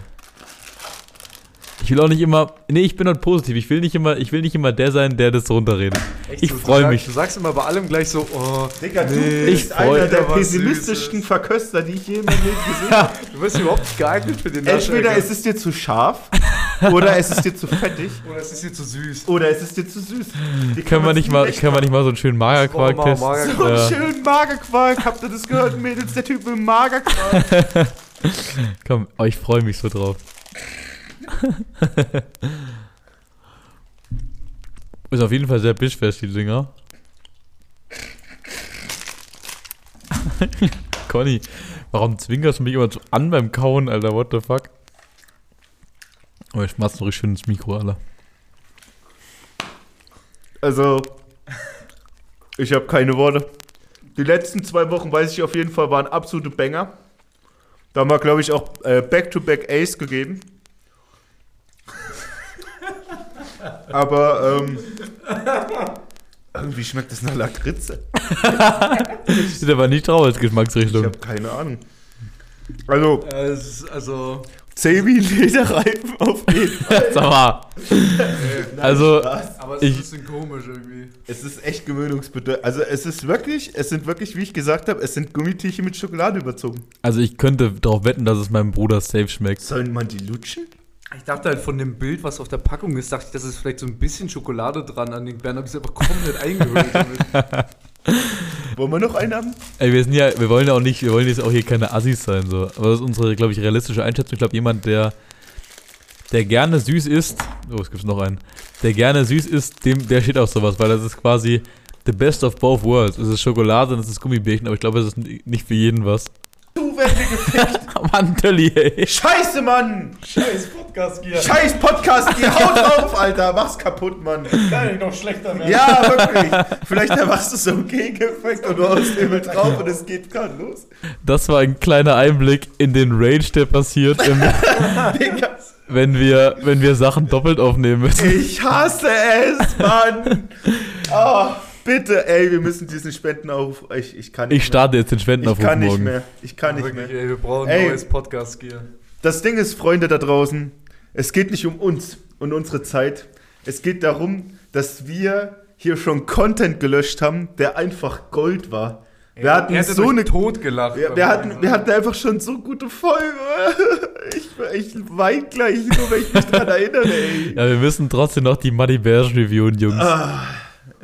Ich will auch nicht immer. Nee, ich bin halt positiv. Ich will nicht immer, ich will nicht immer der sein, der das runterredet. Echt, Ich du- freu du sag- mich. Du sagst immer bei allem gleich so, oh, Digga, du Nee, bist einer der pessimistischsten Süßes. Verköster, die ich je in meinem Leben gesehen habe. du bist überhaupt nicht geeignet für den Entweder Naschecker. ist es dir zu scharf oder es ist dir zu fettig Oder es ist dir zu süß. oder es ist dir zu süß. Die Können wir man nicht mal, können wir nicht mal so einen schönen Magerquark testen? Magerquark. So einen Ja. schönen Magerquark. Habt ihr das gehört, Mädels? Der Typ mit dem Magerquark. Komm, oh, ich freue mich so drauf. Ist auf jeden Fall sehr bischfest, die Dinger. Conny, warum zwinkerst du mich immer so an beim Kauen, Alter? What the fuck? Oh, ich mach's noch richtig schön ins Mikro, Alter. Also, ich habe keine Worte. Die letzten zwei Wochen, weiß ich auf jeden Fall, waren absolute Banger. Da haben wir, glaube ich, auch äh, Back-to-Back Ace gegeben. Aber ähm, irgendwie schmeckt das nach Lakritze. Der war nicht drauf als Ich Geschmacksrichtung. habe keine Ahnung. Also, es ist, also, ein Lederreifen auf jeden Fall. Sag mal. Also, Spaß. aber es Ich- ist ein bisschen komisch irgendwie. Es ist echt gewöhnungsbedürftig. Also es ist wirklich, es sind wirklich, wie ich gesagt habe, es sind Gummitierchen mit Schokolade überzogen. also ich könnte darauf wetten, dass es meinem Bruder safe schmeckt. Sollen man die lutschen? Ich dachte halt von dem Bild, was auf der Packung ist, dachte ich, das ist vielleicht so ein bisschen Schokolade dran an den Bären, aber ist einfach komplett eingehüllt damit. Wollen wir noch einen haben? Ey, wir sind ja, wir wollen ja auch nicht, wir wollen jetzt auch hier keine Assis sein, so. Aber das ist unsere, glaube ich, realistische Einschätzung. Ich glaube, jemand, der, der gerne süß isst, oh, es gibt noch einen, der gerne süß isst, dem, der steht auf sowas, weil das ist quasi the best of both worlds. Es ist Schokolade und es ist Gummibärchen, aber ich glaube, es ist ni- nicht für jeden was. Du werden wir gefickt. Mann, Tölli, ey. Scheiße, Mann! Scheiß Podcast hier. Scheiß Podcast, ihr haut drauf, Alter. Mach's kaputt, Mann. Kann ich noch schlechter werden. Ja, wirklich. Vielleicht machst du so einen Gegeneffekt und du haust den mit drauf und es geht gerade los. Das war ein kleiner Einblick in den Rage, der passiert, im, Digga, wenn, wir, wenn wir Sachen doppelt aufnehmen müssen. ich hasse es, Mann. Oh, bitte, ey, wir müssen diesen Spendenaufruf. Ich, ich kann nicht Ich starte jetzt den mehr. Ich Spendenaufruf kann nicht morgen. mehr. Ich kann nicht Wirklich, mehr. ey, wir brauchen Ey. neues Podcast-Gear. Das Ding ist, Freunde da draußen, es geht nicht um uns und unsere Zeit. Es geht darum, dass wir hier schon Content gelöscht haben, der einfach Gold war. Wir hatten er hätte so eine. tot gelacht. Wir, wir, hatten, wir hatten einfach schon so gute Folgen. Ich, ich weine gleich nur, wenn ich mich dran erinnere, ey. Ja, wir müssen trotzdem noch die Muddy Bears reviewen, Jungs. Ah,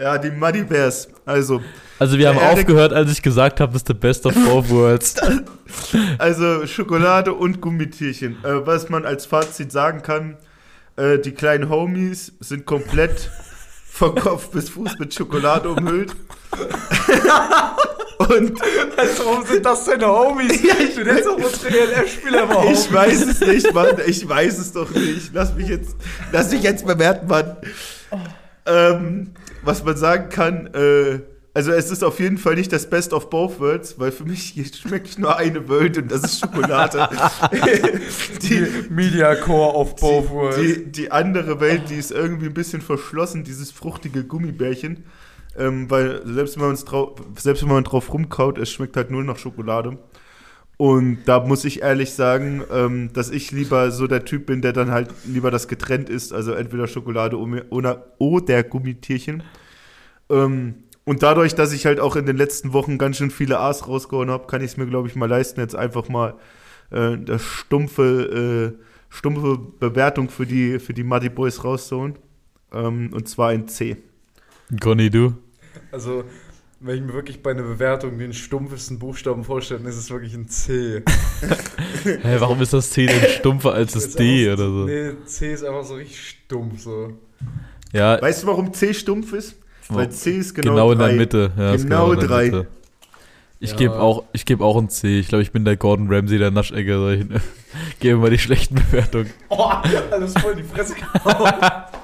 ja, die Muddy Bears. Also, Also wir haben Erik- aufgehört, als ich gesagt habe, das ist the best of both worlds. also Schokolade und Gummitierchen. Äh, was man als Fazit sagen kann, äh, die kleinen Homies sind komplett von Kopf bis Fuß mit Schokolade umhüllt. und Also, warum sind das deine Homies? Ja, ich du nennst doch unsere ELF-Spieler mal ich weiß es nicht, Mann. Ich weiß es doch nicht. Lass mich jetzt, lass mich jetzt bewerten, Mann. Ähm, was man sagen kann, äh, also es ist auf jeden Fall nicht das Best of both worlds, weil für mich schmeckt nur eine Welt und das ist Schokolade. die, Media Core of both worlds. die, die andere Welt, die ist irgendwie ein bisschen verschlossen, dieses fruchtige Gummibärchen. Ähm, weil selbst wenn, man drauf, selbst wenn man drauf rumkaut, es schmeckt halt nur nach Schokolade. Und da muss ich ehrlich sagen, ähm, dass ich lieber so der Typ bin, der dann halt lieber das getrennt isst. Also entweder Schokolade oder, oder Gummitierchen. Ähm, und dadurch, dass ich halt auch in den letzten Wochen ganz schön viele A's rausgehauen habe, kann ich es mir, glaube ich, mal leisten, jetzt einfach mal äh, das stumpfe, äh, stumpfe Bewertung für die, für die Muddy Boys rauszuholen. Ähm, und zwar ein C. Conny, du? Also, wenn ich mir wirklich bei einer Bewertung den stumpfesten Buchstaben vorstelle, dann ist es wirklich ein C. Hä, warum ist das C denn stumpfer als das D oder so? Nee, C ist einfach so richtig stumpf so. Ja, Weißt du, warum C stumpf ist? Weil C ist genau, genau, in der. Mitte. Ja, Genau in der drei. Mitte. Ich Ja. gebe auch, ich gebe auch ein C. Ich glaube, ich bin der Gordon Ramsay der Naschecke. Ich gebe mal die schlechten Bewertungen. Oh, alles voll in die Fresse gehauen.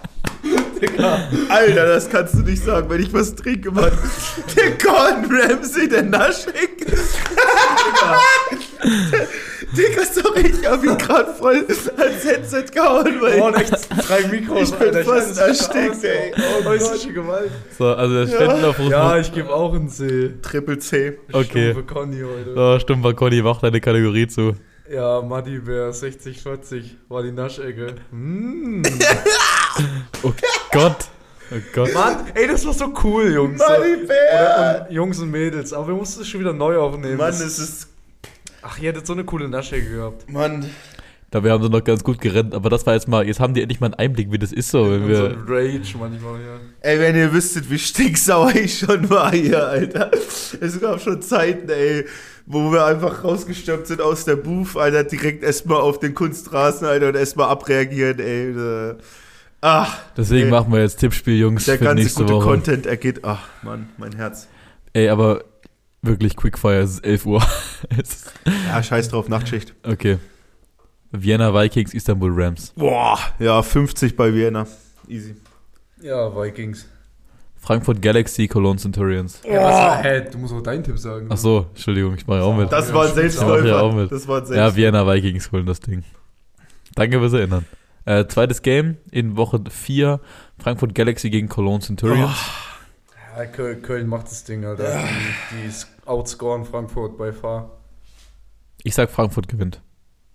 Digga. Alter, das kannst du nicht sagen, wenn ich was trinke, Mann. Der Gordon Ramsay, der Naschek. Digga, sorry, ich hab ihn gerade voll ans Headset gehauen, weil Oh, echt drei Mikros, Ich bin Alter. fast nicht, erstickt, ey. Oh, häusliche Gewalt. So, also der Spendenaufruf. Ja, ich gebe auch einen C. Triple C. Okay. Stumpfe Conny heute. So, stimmt, war Conny, mach deine Kategorie zu. Ja, Muddy Bear 60-40 war die Naschecke. Mm. Oh Gott. Oh Gott. Mann, ey, das war so cool, Jungs. Muddy Bear! Oder, und Jungs und Mädels, aber wir mussten es schon wieder neu aufnehmen. Mann, es ist. Ach, ihr hättet so eine coole Naschecke gehabt. Mann. Da wir haben sie noch ganz gut gerannt, aber das war jetzt mal, jetzt haben die endlich mal einen Einblick, wie das ist so, wenn Und so wir. ein Rage manchmal, ja. Ey, wenn ihr wüsstet, wie stinksauer ich schon war hier, Alter. Es gab schon Zeiten, ey, wo wir einfach rausgestürmt sind aus der Booth, Alter, direkt erstmal auf den Kunstrasen, Alter, und erstmal abreagieren, ey. Äh, Ach, Deswegen ey, machen wir jetzt Tippspiel, Jungs, der für ganze nächste gute Woche. Content ergeht. Ach, Mann, mein Herz. Ey, aber wirklich Quickfire, es ist 11 Uhr. Ja, scheiß drauf, Nachtschicht. okay. Vienna Vikings, Istanbul Rams. Boah, ja, 50 bei Vienna. Easy. Ja, Vikings. Frankfurt Galaxy, Cologne Centurions. Ja, was, hä, du musst auch deinen Tipp sagen. Ach so, Entschuldigung, ich mache ja auch mit. Das Ja, war ein Selbstläufer. auch. Ja, auch mit. Das war ein Ja, Selbstläufer. Vienna Vikings holen das Ding. Danke fürs Erinnern. Äh, zweites Game in Woche 4, Frankfurt Galaxy gegen Cologne Centurions. Ja, Köln, Köln macht das Ding, Alter. Die, die outscoren Frankfurt bei Fahr. Ich sag, Frankfurt gewinnt.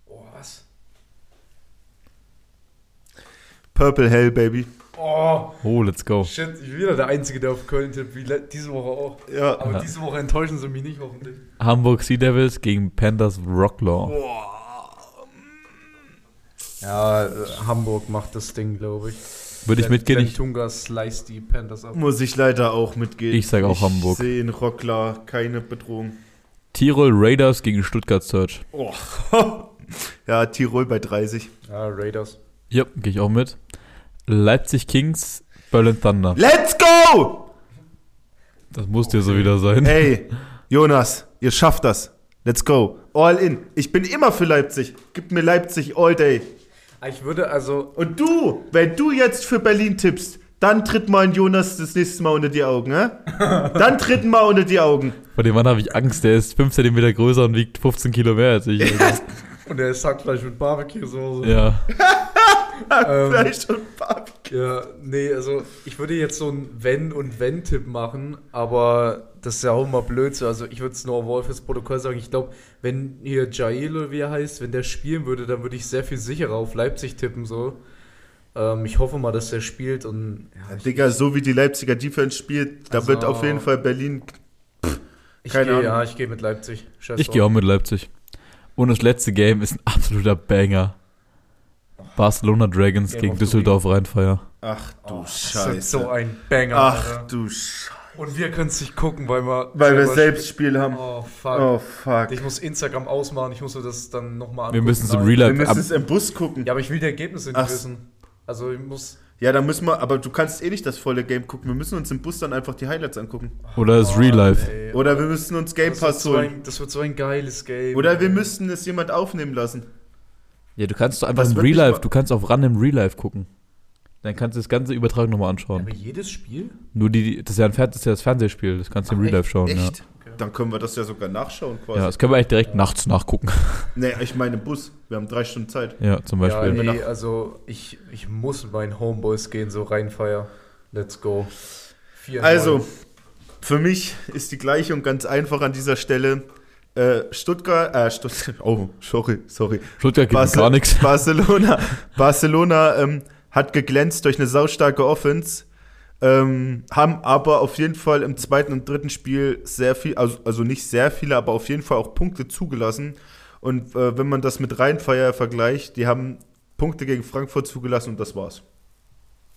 Oh, was? Purple Hell, Baby. Oh, Oh, let's go. shit, ich bin wieder der Einzige, der auf Köln tippt, wie diese Woche auch. Ja. Aber Ja. diese Woche enttäuschen sie mich nicht, hoffentlich. Hamburg Sea Devils gegen Panthers Rocklaw. Ja, äh, Hamburg macht das Ding, glaube ich. Würde ich mitgehen? Ich, Tunga slice die Panthers ab. Muss ich leider auch mitgehen. Ich sag auch Hamburg. Ich sehe in Rockler keine Bedrohung. Tirol Raiders gegen Stuttgart Search. Oh. ja, Tirol bei 30. Ja, Raiders. Ja, gehe ich auch mit. Leipzig Kings, Berlin Thunder. Let's go! Das muss dir so wieder sein. Ey, Jonas, ihr schafft das. Let's go. All in. Ich bin immer für Leipzig. Gib mir Leipzig all day. Ich würde also. Und du, wenn du jetzt für Berlin tippst, dann tritt mal ein Jonas das nächste Mal unter die Augen, hä? Dann tritt mal unter die Augen. Vor dem Mann habe ich Angst. Der ist 5 cm größer und wiegt 15 Kilo mehr als ich. Alter. Und der ist Hackfleisch mit Barbecue-Soße. ja. Ähm, Vielleicht schon Barbecue. Ja, nee, also ich würde jetzt so ein Wenn- und Wenn-Tipp machen, aber das ist ja auch immer blöd so. Also ich würde es nur Wolf fürs Protokoll sagen. Ich glaube, wenn hier Jail oder wie er heißt, wenn der spielen würde, dann würde ich sehr viel sicherer auf Leipzig tippen so. Ähm, ich hoffe mal, dass der spielt und ja, ich, Digga, so wie die Leipziger Defense spielt, da Also- wird auf jeden Fall Berlin. ich keine gehe, Ahnung. ja, ich gehe mit Leipzig. Scheiß Ich gehe auch mit Leipzig. Und das letzte Game ist ein absoluter Banger. Barcelona Dragons Game gegen Düsseldorf Rheinfeier. Ach du Oh, das Scheiße. ist so ein Banger. Ach Alter. du Scheiße. Und wir können es nicht gucken, weil wir Weil wir selbst Spiel haben. Oh fuck. Oh fuck. Ich muss Instagram ausmachen, ich muss mir das dann nochmal angucken. Wir müssen es im. Real Wir Life müssen ab es im Bus gucken. Ja, aber ich will die Ergebnisse nicht Ach. wissen. Also ich muss. Ja, dann müssen wir, aber du kannst eh nicht das volle Game gucken. Wir müssen uns im Bus dann einfach die Highlights angucken. Oder das Real Life. Ey, Oder wir müssen uns Game das wird, Pass so holen. ein, das wird so ein geiles Game. Oder wir ey. müssten es jemand aufnehmen lassen. Ja, du kannst doch einfach im Real Life, du kannst auf Run im Real Life gucken. Dann kannst du das ganze Übertragen nochmal anschauen. Aber jedes Spiel? Nur die, das ist ja, ein das, ist ja das Fernsehspiel, das kannst du im Ach, Real Life schauen. Ja. Echt? Dann können wir das ja sogar nachschauen quasi. ja, das können wir eigentlich direkt nachts nachgucken. Nee, ich meine Bus. Wir haben drei Stunden Zeit. Ja, zum Ja, Beispiel. wir nee, also ich, ich muss meinen Homeboys gehen, so reinfeier. Let's go. Vier, Also, neun. für mich ist die Gleichung ganz einfach an dieser Stelle. Äh, Stuttgart, äh, Stuttgart, oh, sorry, sorry. Stuttgart geht Barce- gar nichts. Barcelona, Barcelona ähm, hat geglänzt durch eine saustarke Offense, ähm, haben aber auf jeden Fall im zweiten und dritten Spiel sehr viel, also, also nicht sehr viele, aber auf jeden Fall auch Punkte zugelassen. Und äh, wenn man das mit Rheinfeier vergleicht, die haben Punkte gegen Frankfurt zugelassen und das war's.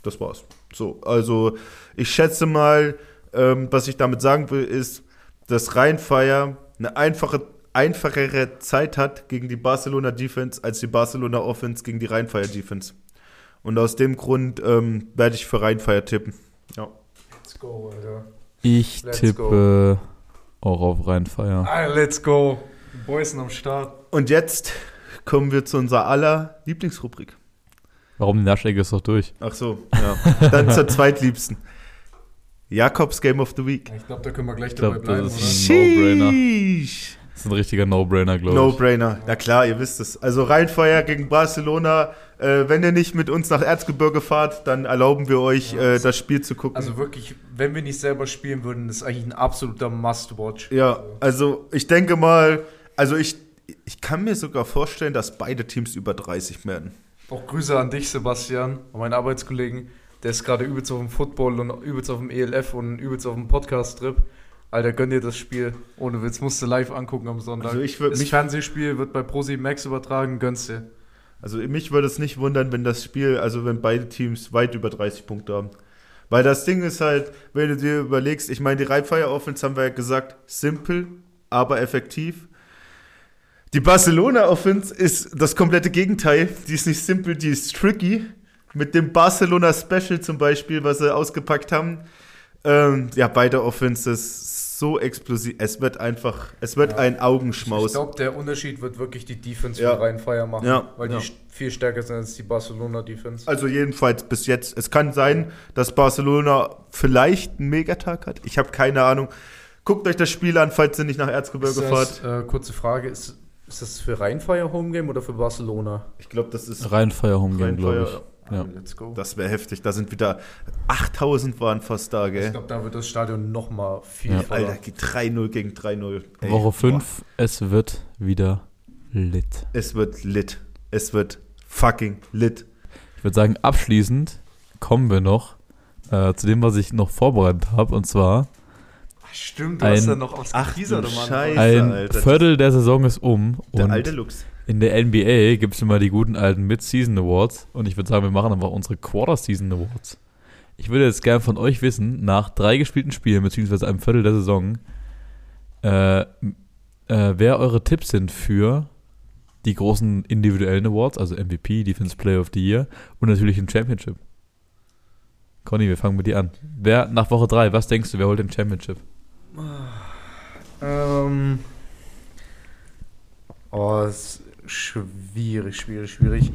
Das war's. So, also ich schätze mal, ähm, was ich damit sagen will, ist, dass Rheinfeier eine einfache, einfachere Zeit hat gegen die Barcelona Defense als die Barcelona Offense gegen die Rheinfeier Defense. Und aus dem Grund ähm, werde ich für Rheinfeier tippen. Ja. Let's go, Alter. Ich Let's tippe auch auf Rheinfeier. Ah, let's go. Die Boys sind am Start. Und jetzt kommen wir zu unserer aller Lieblingsrubrik. Warum die Naschecke ist doch durch? Ach so, ja. Dann zur zweitliebsten. Jakobs Game of the Week. Ich glaube, da können wir gleich glaub, dabei bleiben, das oder? ist- No-brainer. Sheesh. Das ist ein richtiger No-Brainer, glaube ich. No-Brainer. Na klar, ihr wisst es. Also Rheinfeuer gegen Barcelona. Äh, wenn ihr nicht mit uns nach Erzgebirge fahrt, dann erlauben wir euch, Ja, äh, das Spiel zu gucken. Also wirklich, wenn wir nicht selber spielen würden, ist eigentlich ein absoluter Must-Watch. ja, also ich denke mal, also ich, ich kann mir sogar vorstellen, dass beide Teams über 30 werden. Auch Grüße an dich, Sebastian, an meinen Arbeitskollegen. Der ist gerade übelst auf dem Football und übelst auf dem ELF und übelst auf dem Podcast-Trip. Alter, gönn dir das Spiel. Ohne Witz, musst du live angucken am Sonntag. Also ich würd das mich- Fernsehspiel wird bei ProSieben Max übertragen, gönnst dir. Also mich würde es nicht wundern, wenn das Spiel, also wenn beide Teams weit über 30 Punkte haben. Weil das Ding ist halt, wenn du dir überlegst, ich meine, die Rheinfire Offense haben wir ja gesagt, simpel, aber effektiv. Die Barcelona Offense ist das komplette Gegenteil. Die ist nicht simpel, die ist tricky. Mit dem Barcelona Special zum Beispiel, was sie ausgepackt haben. Ähm, ja, beide Offenses so explosiv. Es wird einfach, es wird Ja. ein Ich Augenschmaus. glaube, der Unterschied wird wirklich die Defense Ja. von Rhein-Fire machen, Ja, weil ja. die viel stärker sind als die Barcelona-Defense. Also jedenfalls bis jetzt. Es kann sein, dass Barcelona vielleicht einen Megatag hat. Ich habe keine Ahnung. Guckt euch das Spiel an, falls ihr nicht nach Erzgebirge Ist fahrt. äh, kurze Frage, ist, ist das für Rhein-Fire Homegame oder für Barcelona? Ich glaube, das ist Rheinfire Home Game, Rheinfire. glaube ich. Ja. Ah, Let's go. Das wäre heftig. Da sind wieder 8000 waren fast da, ich gell? glaube, da wird das Stadion noch mal viel Ja. voller. Alter, geht 3-0 gegen 3-0. Ey, Woche boah. 5, es wird wieder lit. Es wird lit. Es wird fucking lit. Ich würde sagen, abschließend kommen wir noch äh, zu dem, was ich noch vorbereitet habe. Und zwar, Ach, Stimmt, du Ein- hast ja noch was Ach, am Anfang. Scheiße. ein Alter. Viertel der Saison ist um. Der und alte Lux. In der NBA gibt es immer die guten alten Mid-Season Awards. Und ich würde sagen, wir machen einfach unsere Quarter-Season Awards. Ich würde jetzt gern von euch wissen, nach drei gespielten Spielen, beziehungsweise einem Viertel der Saison, äh, äh, wer eure Tipps sind für die großen individuellen Awards, also MVP, Defense Player of the Year und natürlich im Championship. Conny, wir fangen mit dir an. Wer nach Woche 3, was denkst du, wer holt den Championship? Ähm. Oh, es schwierig, schwierig, schwierig.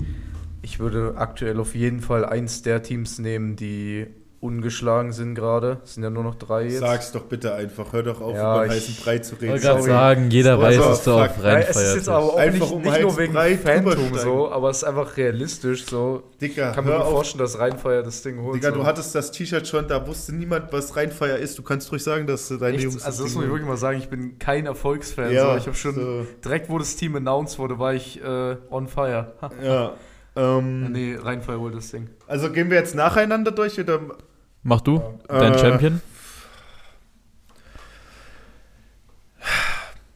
Ich würde aktuell auf jeden Fall eins der Teams nehmen, die ungeschlagen sind gerade. Es sind ja nur noch drei jetzt. Sag's doch bitte einfach. Hör doch auf, Ja, über den ich- heißen Brei zu Ich reden. wollte gerade sorry. sagen, jeder So, weiß, also, dass du fuck. auf Nein, es ist jetzt aber auch Einfach nicht, um nicht nur wegen breit Phantom so, aber es ist einfach realistisch so. Dicker, Kann mir hör gut auf. vorstellen, dass Rheinfeier das Ding holt. Digga, so. du hattest das T-Shirt schon, da wusste niemand, was Rheinfeier ist. Du kannst ruhig sagen, dass deine Echt? Jungs also das Ding muss ich wirklich mal sagen, ich bin kein Erfolgsfan. Ja, so. Ich habe schon so. direkt, wo das Team announced wurde, war ich äh, on fire. Ja. Ähm, Nee, Rheinfeier holt das Ding. Also gehen wir jetzt nacheinander durch oder? Mach du, dein Äh, Champion?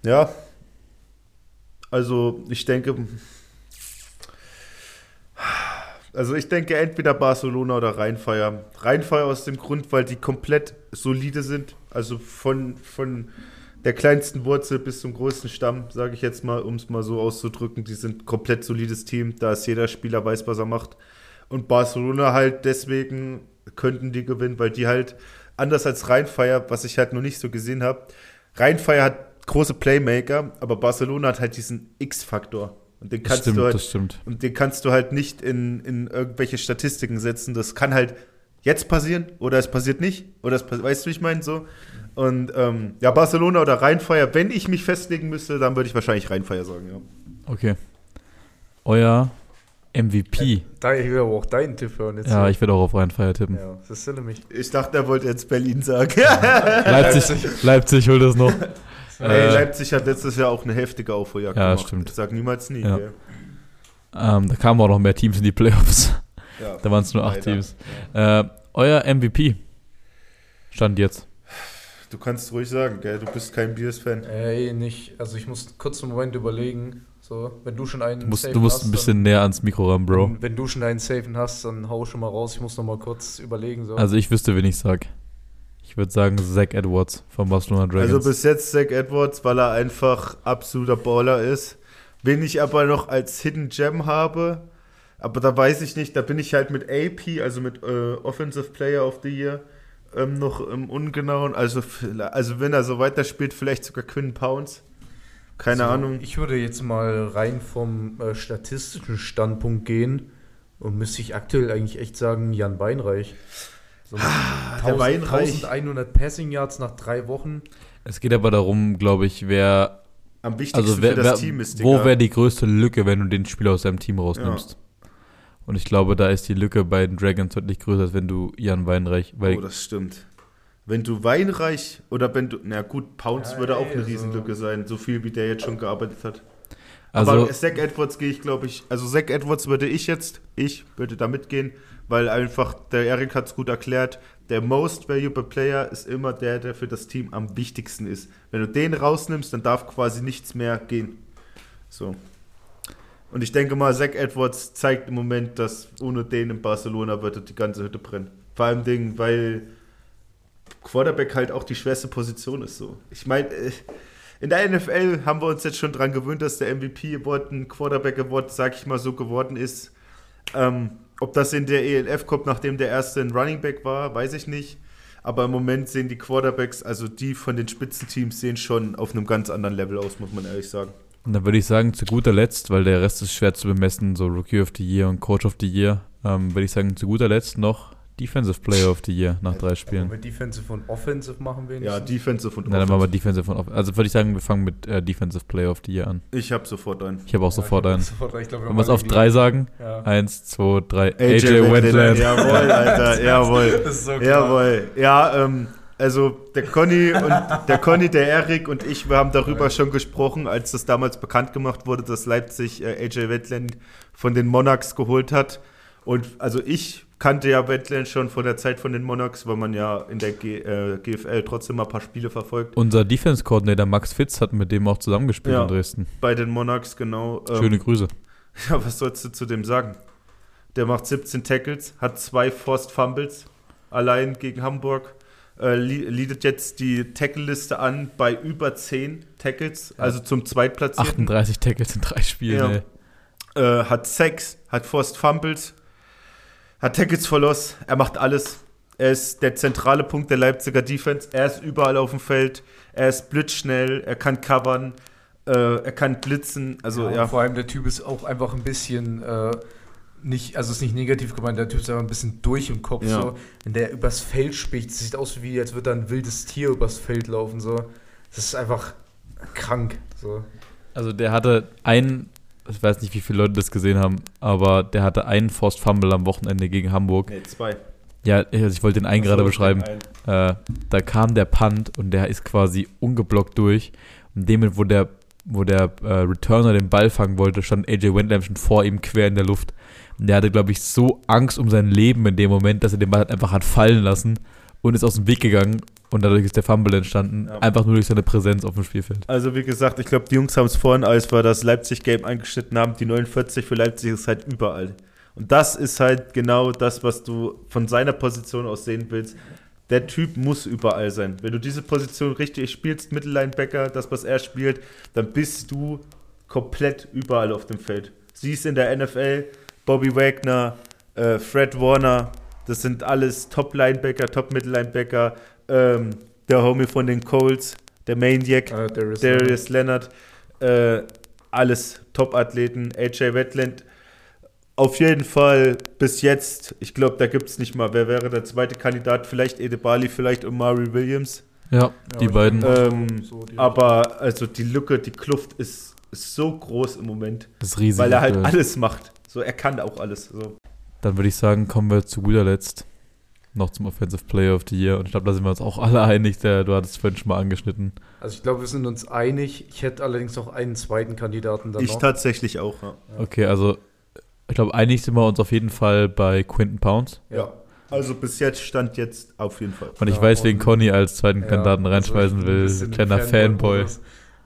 Ja. Also ich denke, also ich denke entweder Barcelona oder Rheinfeier. Rheinfeier aus dem Grund, weil die komplett solide sind. Also von, von der kleinsten Wurzel bis zum größten Stamm, sage ich jetzt mal, um es mal so auszudrücken. Die sind komplett solides Team. Da ist jeder Spieler weiß, was er macht. Und Barcelona halt deswegen könnten die gewinnen, weil die halt anders als Rheinfeier, was ich halt noch nicht so gesehen habe. Rheinfeier hat große Playmaker, aber Barcelona hat halt diesen X-Faktor. Und den kannst stimmt, du halt und den kannst du halt nicht in, in irgendwelche Statistiken setzen. Das kann halt jetzt passieren oder es passiert nicht. Oder es weißt du, wie ich meine? So. Und ähm, ja, Barcelona oder Rheinfeier, wenn ich mich festlegen müsste, dann würde ich wahrscheinlich Rheinfeier sagen, ja. Okay. Euer MVP. Da, ich will aber auch deinen Tipp hören jetzt. Ja, ich werde auch auf Rheinfeier tippen. Ja, das ist nämlich. Ich dachte, er wollte jetzt Berlin sagen. Leipzig, Leipzig holt es noch. Ey, Äh, Leipzig hat letztes Jahr auch eine heftige Aufholjagd Ja, gemacht. stimmt. Ich sag niemals nie. Ja. gell? ähm, da kamen auch noch mehr Teams in die Playoffs. Ja. Da waren es nur acht Leider. Teams. Äh, euer MVP. Stand jetzt. Du kannst ruhig sagen, gell? du bist kein Biers-Fan. Ey, nicht. Also ich muss kurz einen Moment überlegen. So, wenn du schon einen Du musst, Safen du musst hast, ein bisschen näher ans Mikro ran, dann, Bro. Wenn, wenn du schon einen Safen hast, dann hau schon mal raus. Ich muss noch mal kurz überlegen. So. Also ich wüsste, wen ich sag. Ich würde sagen Zach Edwards von Barcelona Dragons. Also bis jetzt Zach Edwards, weil er einfach absoluter Baller ist. Wen ich aber noch als Hidden Gem habe, aber da weiß ich nicht, da bin ich halt mit AP, also mit äh, Offensive Player of the Year, ähm, noch im Ungenauen. Also, also wenn er so weiterspielt, vielleicht sogar Quinn Pounds. Keine Also, Ahnung. Ich würde jetzt mal rein vom äh, statistischen Standpunkt gehen und müsste ich aktuell eigentlich echt sagen, Jan Weinreich. So Ah, der 1000 Weinreich. 1100 Passing Yards nach drei Wochen. es geht aber darum, glaube ich, wer am wichtigsten Also wer, für das wer, Team ist, wo Digga. wäre die größte Lücke, wenn du den Spieler aus deinem Team rausnimmst? Und ich glaube, da ist die Lücke bei den Dragons deutlich größer, als wenn du Jan Weinreich, weil Oh, das stimmt. Wenn du Weinreich oder wenn du, na gut, Pounds Ja, würde auch ey, eine so- Riesenlücke sein, so viel wie der jetzt schon gearbeitet hat. also Aber Zach Edwards gehe ich, glaube ich, also Zach Edwards würde ich jetzt, ich würde da mitgehen, weil einfach, der Erik hat es gut erklärt, der Most Valuable Player ist immer der, der für das Team am wichtigsten ist. Wenn du den rausnimmst, dann darf quasi nichts mehr gehen. So. Und ich denke mal, Zach Edwards zeigt im Moment, dass ohne den in Barcelona würde die ganze Hütte brennen. Vor allem Ding, weil Quarterback halt auch die schwerste Position ist so. Ich meine, äh, in der NFL haben wir uns jetzt schon dran gewöhnt, dass der MVP-Award ein Quarterback-Award, sag ich mal, so geworden ist. Ähm, ob das in der ELF kommt, nachdem der erste ein Running Back war, weiß ich nicht. Aber im Moment sehen die Quarterbacks, also die von den Spitzenteams, sehen schon auf einem ganz anderen Level aus, muss man ehrlich sagen. dann würde ich sagen, zu guter Letzt, weil der Rest ist schwer zu bemessen, so Rookie of the Year und Coach of the Year, ähm, würde ich sagen, zu guter Letzt noch Defensive Player of the Year nach drei Spielen. Mit Defensive und Offensive machen wir Ja, Defensive und Na, dann machen wir Offensive. Defensive und Off Also würde ich sagen, wir fangen mit äh, Defensive Player of the Year an. Ich habe sofort einen. Ich habe auch sofort einen. Sofort, ich glaub, wir Wollen wir es auf drei sagen? Ja. Eins, zwei, drei. AJ, Wendland. Jawohl, Alter, jawohl. Das ist so klar. Jawohl. Ja, ähm, also der Conny und der Conny, der Erik und ich, wir haben darüber schon gesprochen, als das damals bekannt gemacht wurde, dass Leipzig äh, AJ Wetland von den Monarchs geholt hat. Und also ich kannte ja Wetland schon von der Zeit von den Monarchs, weil man ja in der G, äh, GFL trotzdem mal ein paar Spiele verfolgt. Unser Defense-Coordinator Max Fitz hat mit dem auch zusammengespielt Ja. in Dresden. Bei den Monarchs, genau. ähm, Schöne Grüße. Ja, was sollst du zu dem sagen? Der macht 17 Tackles, hat zwei Forced Fumbles allein gegen Hamburg. Äh, leadet jetzt die Tackle-Liste an bei über 10 Tackles, also zum Zweitplatzierten. 38 Tackles in drei Spielen, Ja. Äh, hat Sacks, hat Forced Fumbles, hat Tackles for Loss. Er macht alles. Er ist der zentrale Punkt der Leipziger Defense. Er ist überall auf dem Feld. Er ist blitzschnell. Er kann covern. Äh, er kann blitzen. Also, ja, ja. Vor allem der Typ ist auch einfach ein bisschen äh, nicht, also ist nicht negativ gemeint, der Typ ist einfach ein bisschen durch im Kopf. Ja. So. Wenn der übers Feld spricht, sieht aus wie, als würde da ein wildes Tier übers Feld laufen. So. Das ist einfach krank. So. Also der hatte einen, ich weiß nicht, wie viele Leute das gesehen haben, aber der hatte einen Forced Fumble am Wochenende gegen Hamburg. Nee, zwei. Ja, also ich wollte den einen gerade beschreiben. ein. Äh, da kam der Punt und der ist quasi ungeblockt durch. Und dem, wo der, wo der äh, Returner den Ball fangen wollte, stand AJ Wendlam schon vor ihm quer in der Luft. Und der hatte, glaube ich, so Angst um sein Leben in dem Moment, dass er den Ball halt einfach hat fallen lassen und ist aus dem Weg gegangen. Und dadurch ist der Fumble entstanden. Ja. Einfach nur durch seine Präsenz auf dem Spielfeld. Also wie gesagt, ich glaube, die Jungs haben es vorhin, als wir das Leipzig-Game eingeschnitten haben, die 49 für Leipzig ist halt überall. Und das ist halt genau das, was du von seiner Position aus sehen willst. Der Typ muss überall sein. Wenn du diese Position richtig spielst, Mittellinebacker, das, was er spielt, dann bist du komplett überall auf dem Feld. Siehst in der NFL, Bobby Wagner, äh, Fred Warner, das sind alles Top-Linebacker, Top-Mittellinebacker, ähm, der Homie von den Colts, der Maniac, Äh, Darius Darius Leonard, äh, alles Top-Athleten, AJ Wetland. Auf jeden Fall bis jetzt, ich glaube, da gibt es nicht mal, wer wäre der zweite Kandidat? Vielleicht Edebali, vielleicht Omari Williams. Ja, Ja, die beiden. Ähm, so die- Aber also die Lücke, die Kluft ist, ist so groß im Moment, Das ist riesig. weil er halt alles macht. So, er kann auch alles. So. Dann würde ich sagen, kommen wir zu guter Letzt noch zum Offensive Player of the Year. Und ich glaube, da sind wir uns auch alle einig. Der, du hattest es vorhin schon mal angeschnitten. Also ich glaube, wir sind uns einig. Ich hätte allerdings noch einen zweiten Kandidaten dann Ich noch. tatsächlich auch. Ja. Okay, also ich glaube, einig sind wir uns auf jeden Fall bei Quinton Pounds. Ja. Also bis jetzt stand jetzt auf jeden Fall. Und ich Ja, weiß, wen Conny als zweiten Ja, Kandidaten also reinschmeißen ein will. Kleiner Fanboy.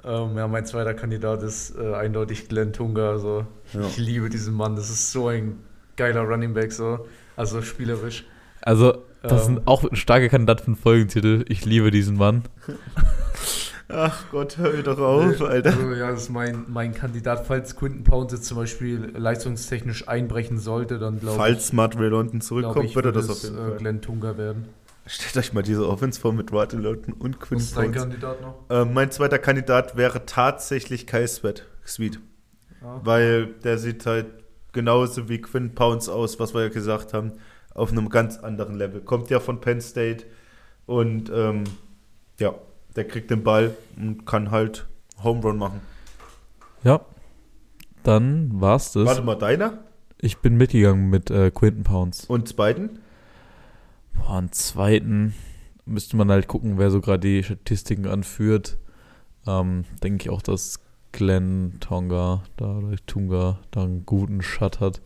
Ähm, ja, mein zweiter Kandidat ist äh, eindeutig Glenn Tunga. Also Ja. ich liebe diesen Mann. Das ist so ein geiler Running Back so. Also spielerisch. Also, das Ähm. sind auch ein starker Kandidat für einen Folgentitel. Ich liebe diesen Mann. Ach Gott, hör mir doch auf, Alter. Also, ja, das ist mein, mein Kandidat. Falls Quinton Pounds jetzt zum Beispiel leistungstechnisch einbrechen sollte, dann glaube ich, Falls Matt Ray London zurückkommt, ich, wird er würde das auf jeden äh, Fall. Glenn Tunga werden. Stellt euch mal diese Offense vor mit Martin London und Quinn Und dein Stones. Kandidat noch? Äh, mein zweiter Kandidat wäre tatsächlich Kai Sweat, Sweet. Ja. Weil der sieht halt genauso wie Quinn Pounds aus, was wir ja gesagt haben, auf einem ganz anderen Level. Kommt ja von Penn State und ähm, ja, der kriegt den Ball und kann halt Home Run machen. Ja, dann war's das. Warte mal, deiner? Ich bin mitgegangen mit äh, Quinton Pounds. Und zweiten? Boah, einen zweiten müsste man halt gucken, wer so gerade die Statistiken anführt. Ähm, Denke ich auch, dass Glenn Tonga da oder Tunga da einen guten Shot hat.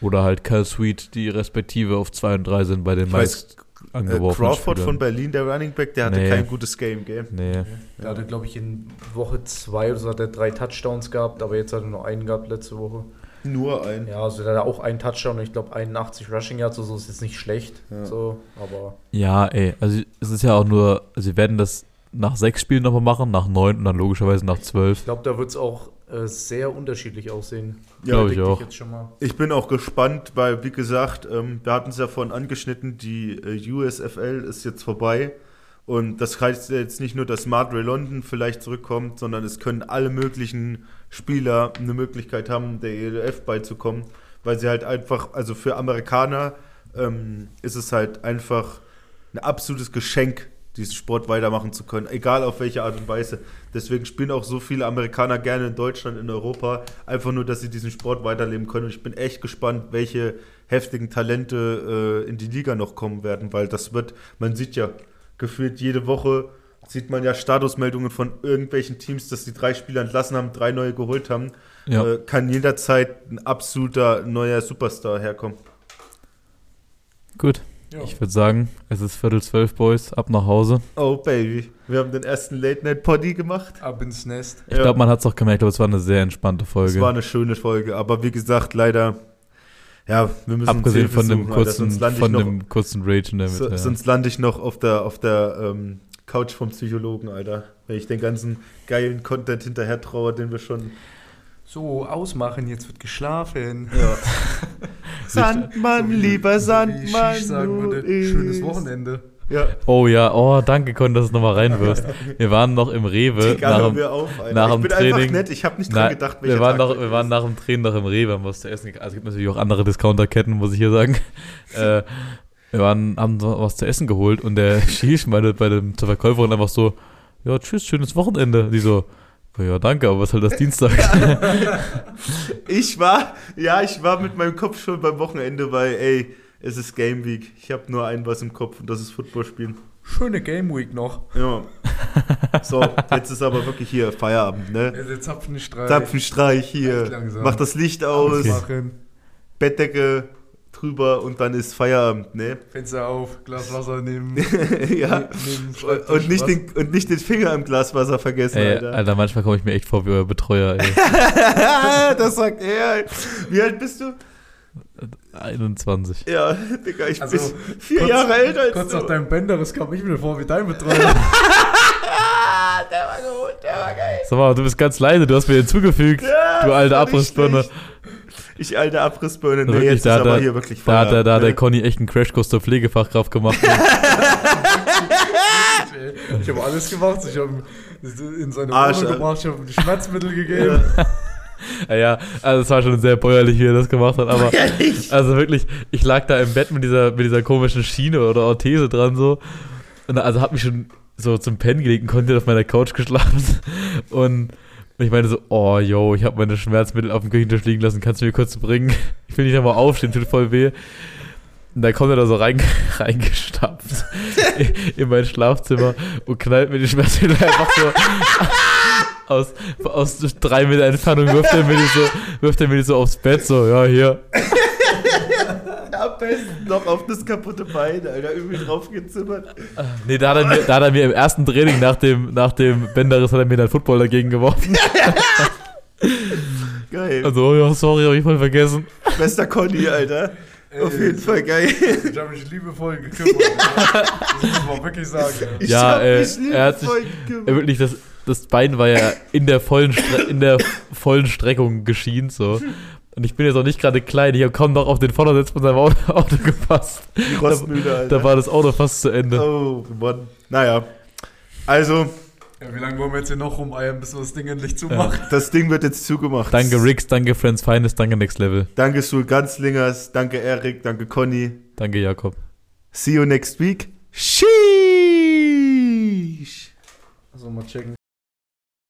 Oder halt Cal Sweet, die respektive auf 2 und 3 sind bei den Ich weiß, meist Äh, Crawford von Spielern. Berlin, der Running Back, der hatte Nee. kein gutes Game, gell? Nee. Der hatte, glaube ich, in Woche 2 oder so hat er drei Touchdowns gehabt, aber jetzt hat er nur einen gehabt letzte Woche. Nur ein. Ja, also der hat auch einen Touchdown und ich glaube 81 Rushing Yards, also ist jetzt nicht schlecht. Ja. So, aber Ja, ey, also es ist ja auch nur, sie werden das nach sechs Spielen nochmal machen, nach neun und dann logischerweise nach zwölf. ich glaube, da wird es auch äh, sehr unterschiedlich aussehen. Ja, Glaub ich auch. jetzt schon mal. Ich bin auch gespannt, weil, wie gesagt, ähm, wir hatten es ja vorhin angeschnitten, die äh, USFL ist jetzt vorbei. Und das heißt jetzt nicht nur, dass Madre London vielleicht zurückkommt, sondern es können alle möglichen Spieler eine Möglichkeit haben, der ELF beizukommen, weil sie halt einfach, also für Amerikaner ähm, ist es halt einfach ein absolutes Geschenk, diesen Sport weitermachen zu können, egal auf welche Art und Weise. Deswegen spielen auch so viele Amerikaner gerne in Deutschland, in Europa, einfach nur, dass sie diesen Sport weiterleben können. Und ich bin echt gespannt, welche heftigen Talente äh, in die Liga noch kommen werden, weil das wird, man sieht ja gefühlt jede Woche, sieht man ja Statusmeldungen von irgendwelchen Teams, dass die drei Spieler entlassen haben, drei neue geholt haben. Ja. Äh, kann jederzeit ein absoluter neuer Superstar herkommen. Gut, Ja. ich würde sagen, es ist Viertel zwölf, Boys, ab nach Hause. Oh Baby, wir haben den ersten Late Night Poddy gemacht. Ab ins Nest. Ich glaube, man hat es auch gemerkt, aber es war eine sehr entspannte Es Folge. war eine schöne Folge, aber wie gesagt, leider, ja, wir müssen uns Abgesehen von dem suchen, Alter, kurzen, von noch, dem kurzen Rage in der so, Mitte. ja. sonst lande ich noch auf der, auf der ähm, Couch vom Psychologen, Alter. Wenn ich den ganzen geilen Content hinterher traue, den wir schon. So, ausmachen, jetzt wird geschlafen. Ja. Sandmann, lieber Wie ich Sandmann. sagen würde, schönes Wochenende. Ja, Oh ja, oh, danke, Con, dass du es nochmal reinwirfst. Wir waren noch im Rewe. Digga, nach hör dem, mir auf, Alter. nach ich dem bin einfach Training- nett, ich habe nicht dran na, gedacht, wir, waren Tag noch, wir waren nach dem Training noch im Rewe, haben was zu essen gekauft. Also es gibt natürlich auch andere Discounterketten, muss ich hier sagen. äh, wir waren, haben so was zu essen geholt und der Shish meinte bei dem zur Verkäuferin einfach so, ja, tschüss, schönes Wochenende. Die so, ja, danke, aber was ist halt das Dienstag? Ich war, ja, ich war mit meinem Kopf schon beim Wochenende, weil, ey, es ist Game Week. Ich habe nur ein was im Kopf und das ist Football spielen. Schöne Game Week noch. Ja. So, jetzt ist aber wirklich hier Feierabend, ne? Der Zapfenstreich. Zapfenstreich hier. Mach das Licht aus, Ausmachen. Bettdecke drüber und dann ist Feierabend, ne? Fenster auf, Glas Wasser nehmen. ja. Neben Und, nicht den, und nicht den Finger im Glaswasser vergessen, ey, Alter. Alter, manchmal komme ich mir echt vor wie euer Betreuer, ey. das sagt er. Wie alt bist du? 21. Ja, Digga, ich Also, bin vier kurz- Jahre älter als Kurz du. nach deinem Bänderes kam ich mir vor wie dein Betreuer. Der war gut, der war geil. Sag mal, du bist ganz leise, du hast mir hinzugefügt, Ja, du alte Abrissbirne. Ich alte Abrissbirne. Nee, Wirklich, jetzt da ist hat aber er- hier wirklich Da hat, der, da hat der? Conny echt einen Crashkurs zur Pflegefachkraft gemacht. ich habe alles gemacht. Ich habe in seine Arsch, Wohnung gebracht, ich habe die Schmerzmittel gegeben. ja, also es war schon sehr bäuerlich, wie er das gemacht hat, aber Ehrlich? also wirklich, ich lag da im Bett mit dieser, mit dieser komischen Schiene oder Orthese dran so und also hab mich schon so zum Pennen gelegt und konnte auf meiner Couch geschlafen und ich meine so, oh yo, ich habe meine Schmerzmittel auf dem Küchentisch liegen lassen, kannst du mir kurz bringen? Ich will nicht einmal aufstehen, tut voll weh. Und da kommt er da so rein, reingestapft in, in mein Schlafzimmer und knallt mir die Schmerzmittel einfach so aus, aus drei Meter Entfernung wirft er, mir die so, wirft er mir die so aufs Bett, so, ja, hier. Am besten noch auf das kaputte Bein, Alter. Irgendwie draufgezimmert. Nee, da hat er mir, da hat er mir im ersten Training nach dem, nach dem Bänderriss hat er mir dann Football dagegen geworfen. Geil. Also, ja, sorry, hab ich voll vergessen. Bester Conny, Alter. Auf Ey, jeden Fall geil. Ich habe mich liebevoll gekümmert. das muss man wirklich sagen. Ich Ja, hab äh, mich er hat sich- liebevoll Ja, gekümmert. wirklich, das, das Bein war ja in der vollen, Stre in der vollen Streckung geschient, so. Und ich bin jetzt auch nicht gerade klein, ich habe kaum noch auf den Vordersitz von seinem Auto, Auto gepasst. Die Rostmühle, Alter. Da war das Auto fast zu Ende. oh, Mann. Naja. Also, Ja, wie lange wollen wir jetzt hier noch rumeiern, bis wir das Ding endlich Ja. zumachen? das Ding wird jetzt zugemacht. Danke Rix, danke Friends Finest, danke Next Level. Danke Sul Ganzlingers, danke Erik, danke Conny. Danke Jakob. See you next week. Sheesh. Also mal checken.